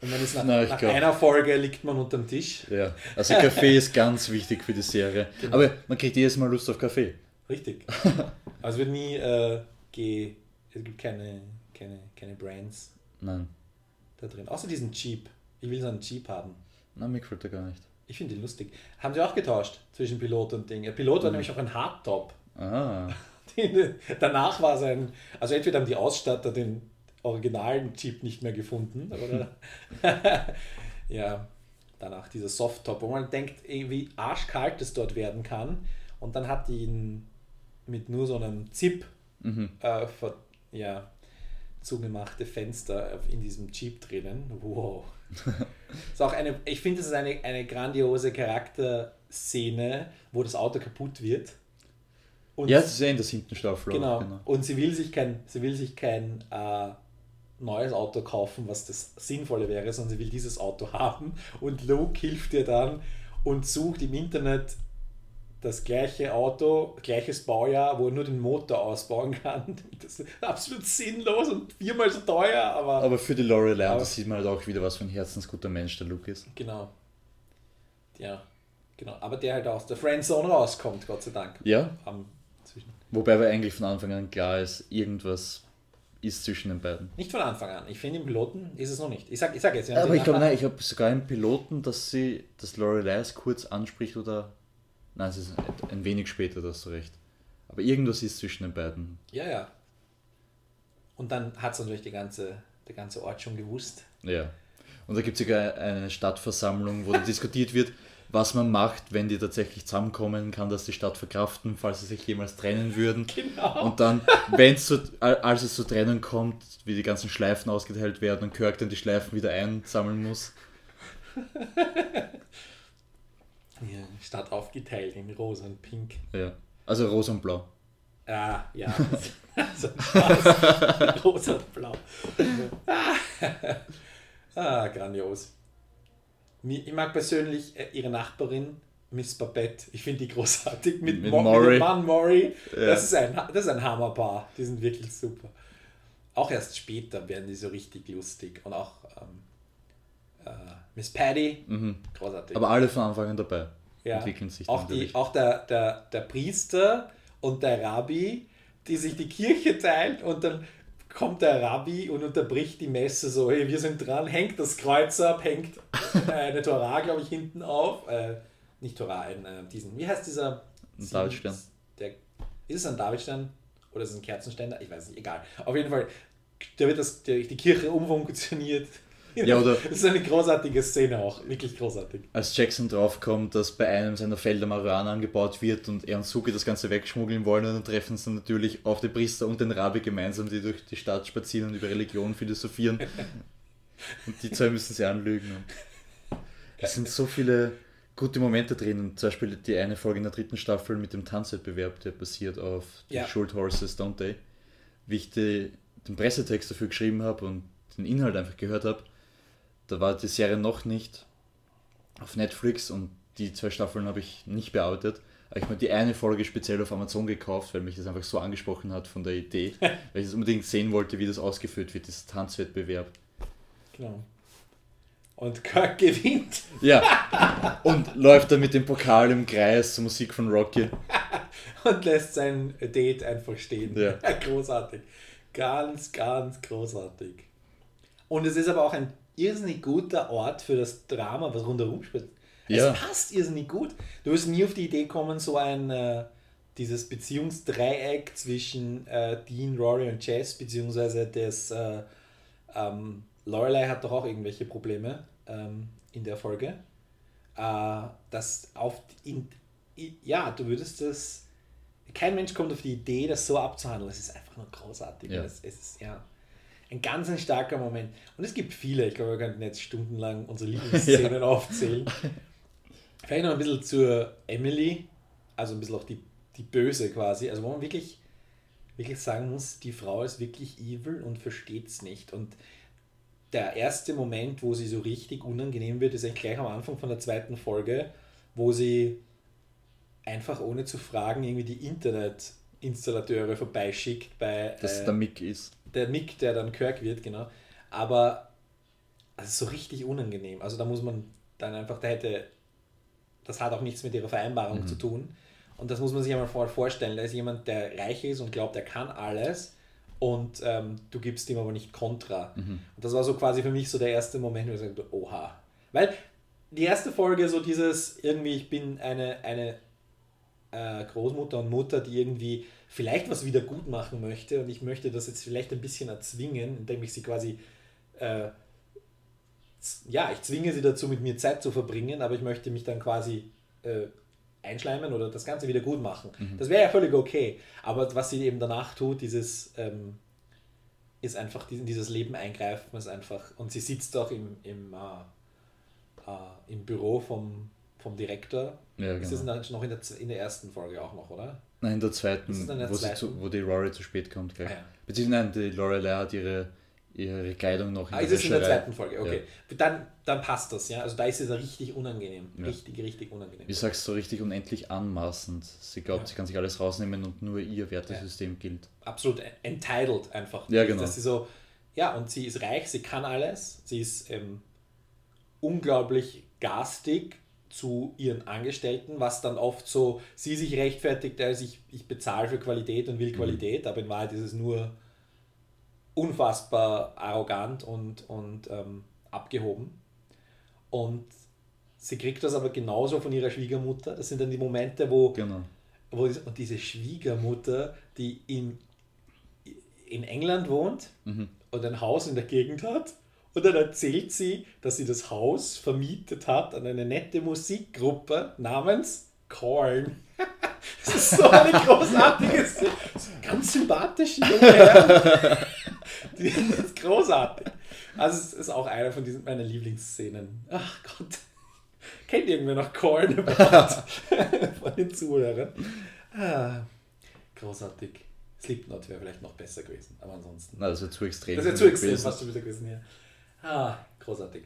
Und dann ist nach, Na, ich nach glaub- einer Folge liegt man unterm Tisch. Ja, also Kaffee ist ganz wichtig für die Serie. (laughs) Genau. Aber man kriegt jedes Mal Lust auf Kaffee. Richtig. (laughs) Also es wird nie äh, ge, es gibt keine, keine, keine Brands Nein, da drin. Außer diesen Jeep. Ich will so einen Jeep haben. na, mir gefällt der gar nicht. Ich finde den lustig. Haben sie auch getauscht zwischen Pilot und Ding. Der Pilot Mhm. war nämlich auch ein Hardtop. Ah, (laughs) Danach war es ein, also entweder haben die Ausstatter den originalen Jeep nicht mehr gefunden, oder (laughs) ja, danach dieser Softtop, wo man denkt, wie arschkalt es dort werden kann. Und dann hat die ihn mit nur so einem Zip mhm. äh, ver, ja, zugemachte Fenster in diesem Jeep drinnen. Wow. (laughs) ist auch eine, ich finde, es ist eine, eine grandiose Charakterszene, wo das Auto kaputt wird. Und Ja, das ja in der siebten Staffel. auch, Genau. Und sie will sich kein, sie will sich kein äh, neues Auto kaufen, was das Sinnvolle wäre, sondern sie will dieses Auto haben. Und Luke hilft ihr dann und sucht im Internet das gleiche Auto, gleiches Baujahr, wo er nur den Motor ausbauen kann. (laughs) Das ist absolut sinnlos und viermal so teuer, aber, Aber für die Lorelei, das sieht man halt auch wieder, was für ein herzensguter Mensch der Luke ist. genau. Ja, genau. Aber der halt aus der Friendzone rauskommt, Gott sei Dank. Ja, zwischen. wobei aber eigentlich von Anfang an klar ist, irgendwas ist zwischen den beiden. Nicht von Anfang an. Ich finde, im Piloten ist es noch nicht. Ich sag, ich sag jetzt, wir Aber ich glaube, nein, ich habe sogar im Piloten, dass sie das Lorelei es kurz anspricht oder. Nein, es ist ein wenig später, da hast du recht. Aber irgendwas ist zwischen den beiden. Ja, ja. Und dann hat es natürlich die ganze, der ganze Ort schon gewusst. Ja. Und da gibt es sogar eine Stadtversammlung, wo diskutiert wird, was man macht, wenn die tatsächlich zusammenkommen, kann das die Stadt verkraften, falls sie sich jemals trennen würden. Genau. Und dann, wenn es zu, als es zur Trennung kommt, wie die ganzen Schleifen ausgeteilt werden und Kirk dann die Schleifen wieder einsammeln muss. Ja, Stadt aufgeteilt in rosa und pink. Ja. Also rosa und blau. Ah, ja. so ein Spaß. rosa und blau. ah, grandios. Ich mag persönlich äh, ihre Nachbarin, Miss Babette. Ich finde die großartig. Mit, Mit Mo Maury. mit Mann Maury. Ja. Das, ist ein, das ist ein Hammerpaar. Die sind wirklich super. Auch erst später werden die so richtig lustig. Und auch ähm, äh, Miss Patty. Großartig. Aber alle von Anfang an dabei. Ja. Entwickeln sich auch, die, auch der, der, der Priester und der Rabbi, die sich die Kirche teilen und dann kommt der Rabbi und unterbricht die Messe so, hey, wir sind dran, hängt das Kreuz ab, hängt äh, eine Torah, glaube ich, hinten auf. Äh, nicht Torah, ein, äh, diesen, wie heißt dieser? Ein Davidstern. Der, ist es ein Davidstern oder ist es ein Kerzenständer? Ich weiß nicht, egal. Auf jeden Fall, da wird das, der, die Kirche umfunktioniert. Ja, oder- (laughs) Das ist eine großartige Szene auch, wirklich großartig. Als Jackson draufkommt, dass bei einem seiner Felder Marihuana angebaut wird und er und Suki das Ganze wegschmuggeln wollen, und dann treffen sie natürlich auf den Priester und den Rabbi gemeinsam, die durch die Stadt spazieren und über Religion philosophieren. (laughs) und die zwei müssen sie anlügen. Es sind so viele gute Momente drin. Und zum Beispiel die eine Folge in der dritten Staffel mit dem Tanzwettbewerb, der basiert auf Ja. Schuld Horses Don't They. Wie ich die, den Pressetext dafür geschrieben habe und den Inhalt einfach gehört habe, da war die Serie noch nicht auf Netflix und die zwei Staffeln habe ich nicht bearbeitet. habe ich mir die eine Folge speziell auf Amazon gekauft, weil mich das einfach so angesprochen hat von der Idee, (laughs) weil ich es unbedingt sehen wollte, wie das ausgeführt wird, dieser Tanzwettbewerb. Genau. Und Kirk gewinnt. Ja. (laughs) Und läuft dann mit dem Pokal im Kreis zur Musik von Rocky. (laughs) Und lässt sein Date einfach stehen. Ja. Großartig. Ganz, ganz großartig. Und es ist aber auch ein irrsinnig guter Ort für das Drama, was rundherum spielt. Ja. Es passt irrsinnig gut. Du wirst nie auf die Idee kommen, so ein äh, dieses Beziehungsdreieck zwischen äh, Dean, Rory und Jess, beziehungsweise das äh, ähm, Lorelei hat doch auch irgendwelche Probleme ähm, in der Folge. Äh, das auf in, i- ja, du würdest das. Kein Mensch kommt auf die Idee, das so abzuhandeln. Es ist einfach nur großartig. Ja. Es, es ist ja ein ganz ein starker Moment. Und es gibt viele. Ich glaube, wir könnten jetzt stundenlang unsere (laughs) Lieblingsszenen aufzählen. Vielleicht noch ein bisschen zur Emily, also ein bisschen auch die, die Böse quasi. Also wo man wirklich, wirklich sagen muss, die Frau ist wirklich evil und versteht es nicht. Und der erste Moment, wo sie so richtig unangenehm wird, ist eigentlich gleich am Anfang von der zweiten Folge, wo sie einfach ohne zu fragen irgendwie die Internetinstallateure vorbeischickt bei Dass äh, der Mick ist. Der Mick, der dann Kirk wird, genau. Aber also so richtig unangenehm. Also da muss man dann einfach, da hätte, das hat auch nichts mit ihrer Vereinbarung zu tun. Und das muss man sich einmal vor- vorstellen. Da ist jemand, der reich ist und glaubt, er kann alles und ähm, du gibst ihm aber nicht Kontra. Und das war so quasi für mich so der erste Moment, wo ich gesagt habe, oha. Weil die erste Folge so dieses, irgendwie, ich bin eine, eine äh, Großmutter und Mutter, die irgendwie vielleicht was wieder gut machen möchte und ich möchte das jetzt vielleicht ein bisschen erzwingen, indem ich sie quasi, äh, ja, ich zwinge sie dazu, mit mir Zeit zu verbringen, aber ich möchte mich dann quasi äh, einschleimen oder das Ganze wieder gut machen. Das wäre ja völlig okay. Aber was sie eben danach tut, dieses ähm, ist einfach in dieses Leben eingreifen, ist einfach, und sie sitzt auch im, im, äh, äh, im Büro vom, vom Direktor. Ja, Das ist genau. dann noch in der, in der ersten Folge auch noch, oder? Nein, in der zweiten, Das dann der wo, zweiten. zu, wo die Rory zu spät kommt. Gleich. Ah, ja. Beziehungsweise nein, die Lorelei hat ihre, ihre Kleidung noch in Ah, der ist es in der zweiten Folge, okay. Dann, dann passt das, ja. Also da ist es ja richtig unangenehm. Ja. Richtig, richtig unangenehm. Wie sagst du, so richtig unendlich anmaßend. Sie glaubt, Ja. sie kann sich alles rausnehmen und nur ihr Wertesystem gilt. Absolut entitled einfach. Ja, genau. Dass sie so, ja, und sie ist reich, sie kann alles. Sie ist ähm, unglaublich garstig zu ihren Angestellten, was dann oft so, sie sich rechtfertigt, als ich, ich bezahle für Qualität und Mhm. will Qualität, aber in Wahrheit ist es nur unfassbar arrogant und, und ähm, abgehoben. Und sie kriegt das aber genauso von ihrer Schwiegermutter. Das sind dann die Momente, wo, Genau. wo und diese Schwiegermutter, die in, in England wohnt Mhm. und ein Haus in der Gegend hat. Und dann erzählt sie, dass sie das Haus vermietet hat an eine nette Musikgruppe namens Korn. (laughs) Das ist so eine großartige Szene. Ganz sympathische junge. Die das ist großartig. Also es ist auch einer von diesen meiner Lieblingsszenen. Ach Gott. Kennt irgendwer noch Korn überhaupt? (laughs) von den Zuhörern? Ah, großartig. Slipknot wäre vielleicht noch besser gewesen, aber ansonsten. Na, das wäre zu extrem. Das ist ja zu extrem gewesen. fast schon wieder gewesen, ja. Ah, großartig.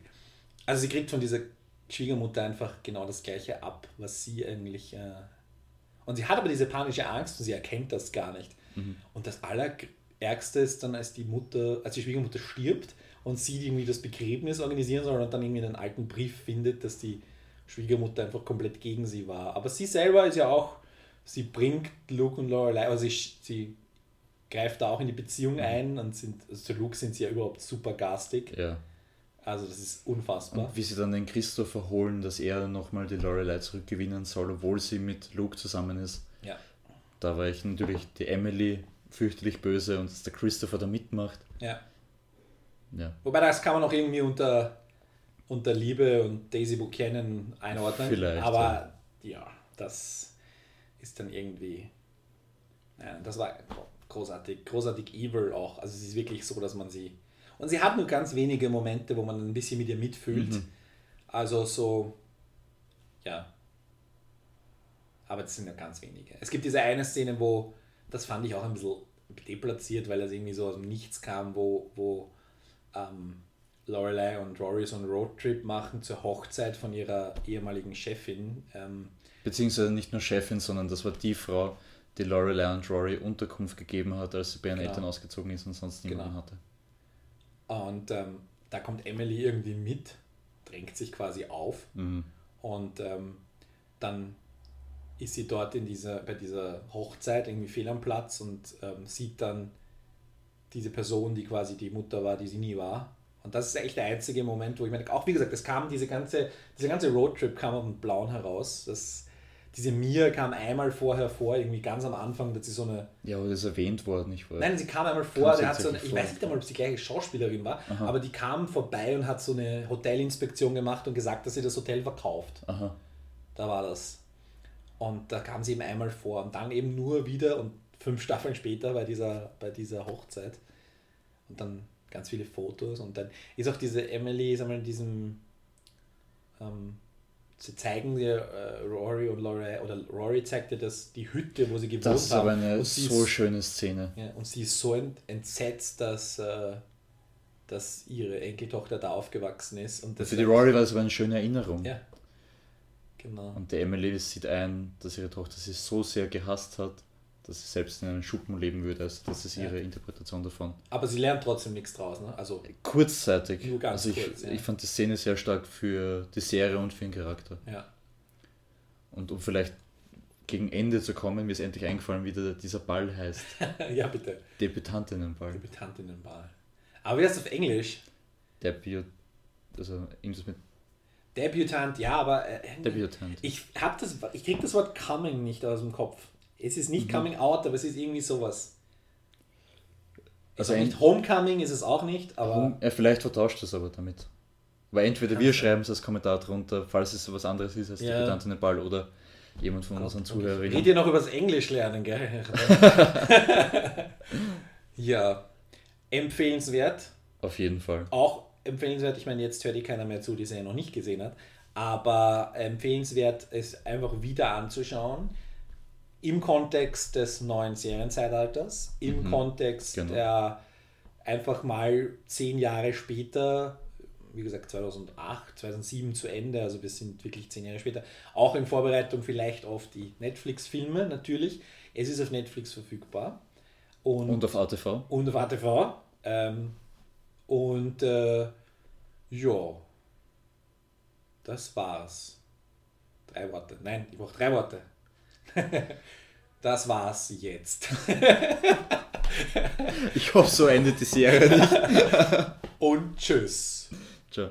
Also sie kriegt von dieser Schwiegermutter einfach genau das gleiche ab, was sie eigentlich... Äh und sie hat aber diese panische Angst und sie erkennt das gar nicht. Mhm. Und das Allerärgste ist dann, als die Mutter, als die Schwiegermutter stirbt und sie irgendwie das Begräbnis organisieren soll und dann irgendwie einen alten Brief findet, dass die Schwiegermutter einfach komplett gegen sie war. Aber sie selber ist ja auch, sie bringt Luke und Lorelei, also sie, sie greift da auch in die Beziehung ein und sind, also zu Luke sind sie ja überhaupt super garstig. Ja. Also das ist unfassbar. Und wie sie dann den Christopher holen, dass er nochmal die Lorelei zurückgewinnen soll, obwohl sie mit Luke zusammen ist. Ja. Da war ich natürlich die Emily fürchterlich böse und dass der Christopher da mitmacht. ja. Ja. Wobei das kann man auch irgendwie unter, unter Liebe und Daisy Buchanan einordnen. Vielleicht, Aber ja. das ist dann irgendwie. Ja, das war großartig, großartig evil auch. Also es ist wirklich so, dass man sie. Und sie hat nur ganz wenige Momente, wo man ein bisschen mit ihr mitfühlt. Mhm. Also so. Ja. Aber das sind ja ganz wenige. Es gibt diese eine Szene, wo, das fand ich auch ein bisschen deplatziert, weil das irgendwie so aus dem Nichts kam, wo, wo ähm, Lorelei und Rory so einen Roadtrip machen zur Hochzeit von ihrer ehemaligen Chefin. Ähm, Beziehungsweise nicht nur Chefin, sondern das war die Frau, die Lorelei und Rory Unterkunft gegeben hat, als sie bei ihren Genau. Eltern ausgezogen ist und sonst niemanden Genau. hatte. Und ähm, da kommt Emily irgendwie mit, drängt sich quasi auf Mhm. und ähm, dann ist sie dort in dieser, bei dieser Hochzeit irgendwie fehl am Platz und ähm, sieht dann diese Person, die quasi die Mutter war, die sie nie war. Und das ist echt der einzige Moment, wo ich meine, auch wie gesagt, das kam, diese ganze, dieser ganze Roadtrip kam auf den Blauen heraus. Das, diese Mia kam einmal vorher vor, irgendwie ganz am Anfang, dass sie so eine Ja, aber das ist erwähnt worden, nicht wahr? Nein, sie kam einmal vor, der hat so eine, ich weiß nicht einmal, ob sie gleiche Schauspielerin war, Aha. aber die kam vorbei und hat so eine Hotelinspektion gemacht und gesagt, dass sie das Hotel verkauft. Aha. Da war das. Und da kam sie eben einmal vor und dann eben nur wieder und fünf Staffeln später bei dieser, bei dieser Hochzeit. Und dann ganz viele Fotos und dann ist auch diese Emily, sagen wir, in diesem, ähm, sie zeigen dir äh, Rory und Lorelei, oder Rory zeigt dir das, die Hütte, wo sie gewohnt Das ist haben. aber eine so ist- schöne Szene. ja, und sie ist so ent entsetzt, dass, äh, dass ihre Enkeltochter da aufgewachsen ist. Und das Für die Rory war es aber eine schöne Erinnerung. Ja. Genau. Und die Emily sieht ein, dass ihre Tochter sie so sehr gehasst hat, dass sie selbst in einem Schuppen leben würde. Also das ist Ja. ihre Interpretation davon. Aber sie lernt trotzdem nichts draus. Ne? Also, Kurzzeitig. Nur ganz also ich, kurz, ja. ich fand die Szene sehr stark für die Serie und für den Charakter. ja. Und um vielleicht gegen Ende zu kommen, mir ist endlich eingefallen, wie der, dieser Ball heißt. (laughs) ja, bitte. Debütantinnenball. Debütantinnenball. Aber wie heißt auf Englisch? Debüt, also irgendwas mit Debütant, ja, aber äh, Debütant. ich hab das, ich krieg das Wort coming nicht aus dem Kopf. Es ist Mhm. nicht coming out, aber es ist irgendwie sowas. Also Also nicht homecoming ist es auch nicht, aber Home- ja, vielleicht vertauscht es aber damit. Weil entweder wir schreiben es als Kommentar drunter, falls es was anderes ist als Ja. Debütantinnenball oder jemand von unseren Red Zuhörerinnen. ihr noch übers Englisch lernen, gell? (laughs) ja. Empfehlenswert. Auf jeden Fall. Auch empfehlenswert, ich meine, jetzt hört eh keiner mehr zu, die es ja noch nicht gesehen hat. Aber empfehlenswert, es einfach wieder anzuschauen. Im Kontext des neuen Serienzeitalters, im Mhm, Kontext genau. der einfach mal zehn Jahre später, wie gesagt 2008, 2007 zu Ende, also wir sind wirklich zehn Jahre später, auch in Vorbereitung vielleicht auf die Netflix-Filme natürlich. Es ist auf Netflix verfügbar. Und, Und auf ATV. und auf ATV. Ähm, und äh, ja, das war's. Drei Worte. Nein, ich brauche drei Worte. (laughs) das war's jetzt. Ich hoffe, so endet die Serie nicht. (laughs) Und tschüss. Ciao.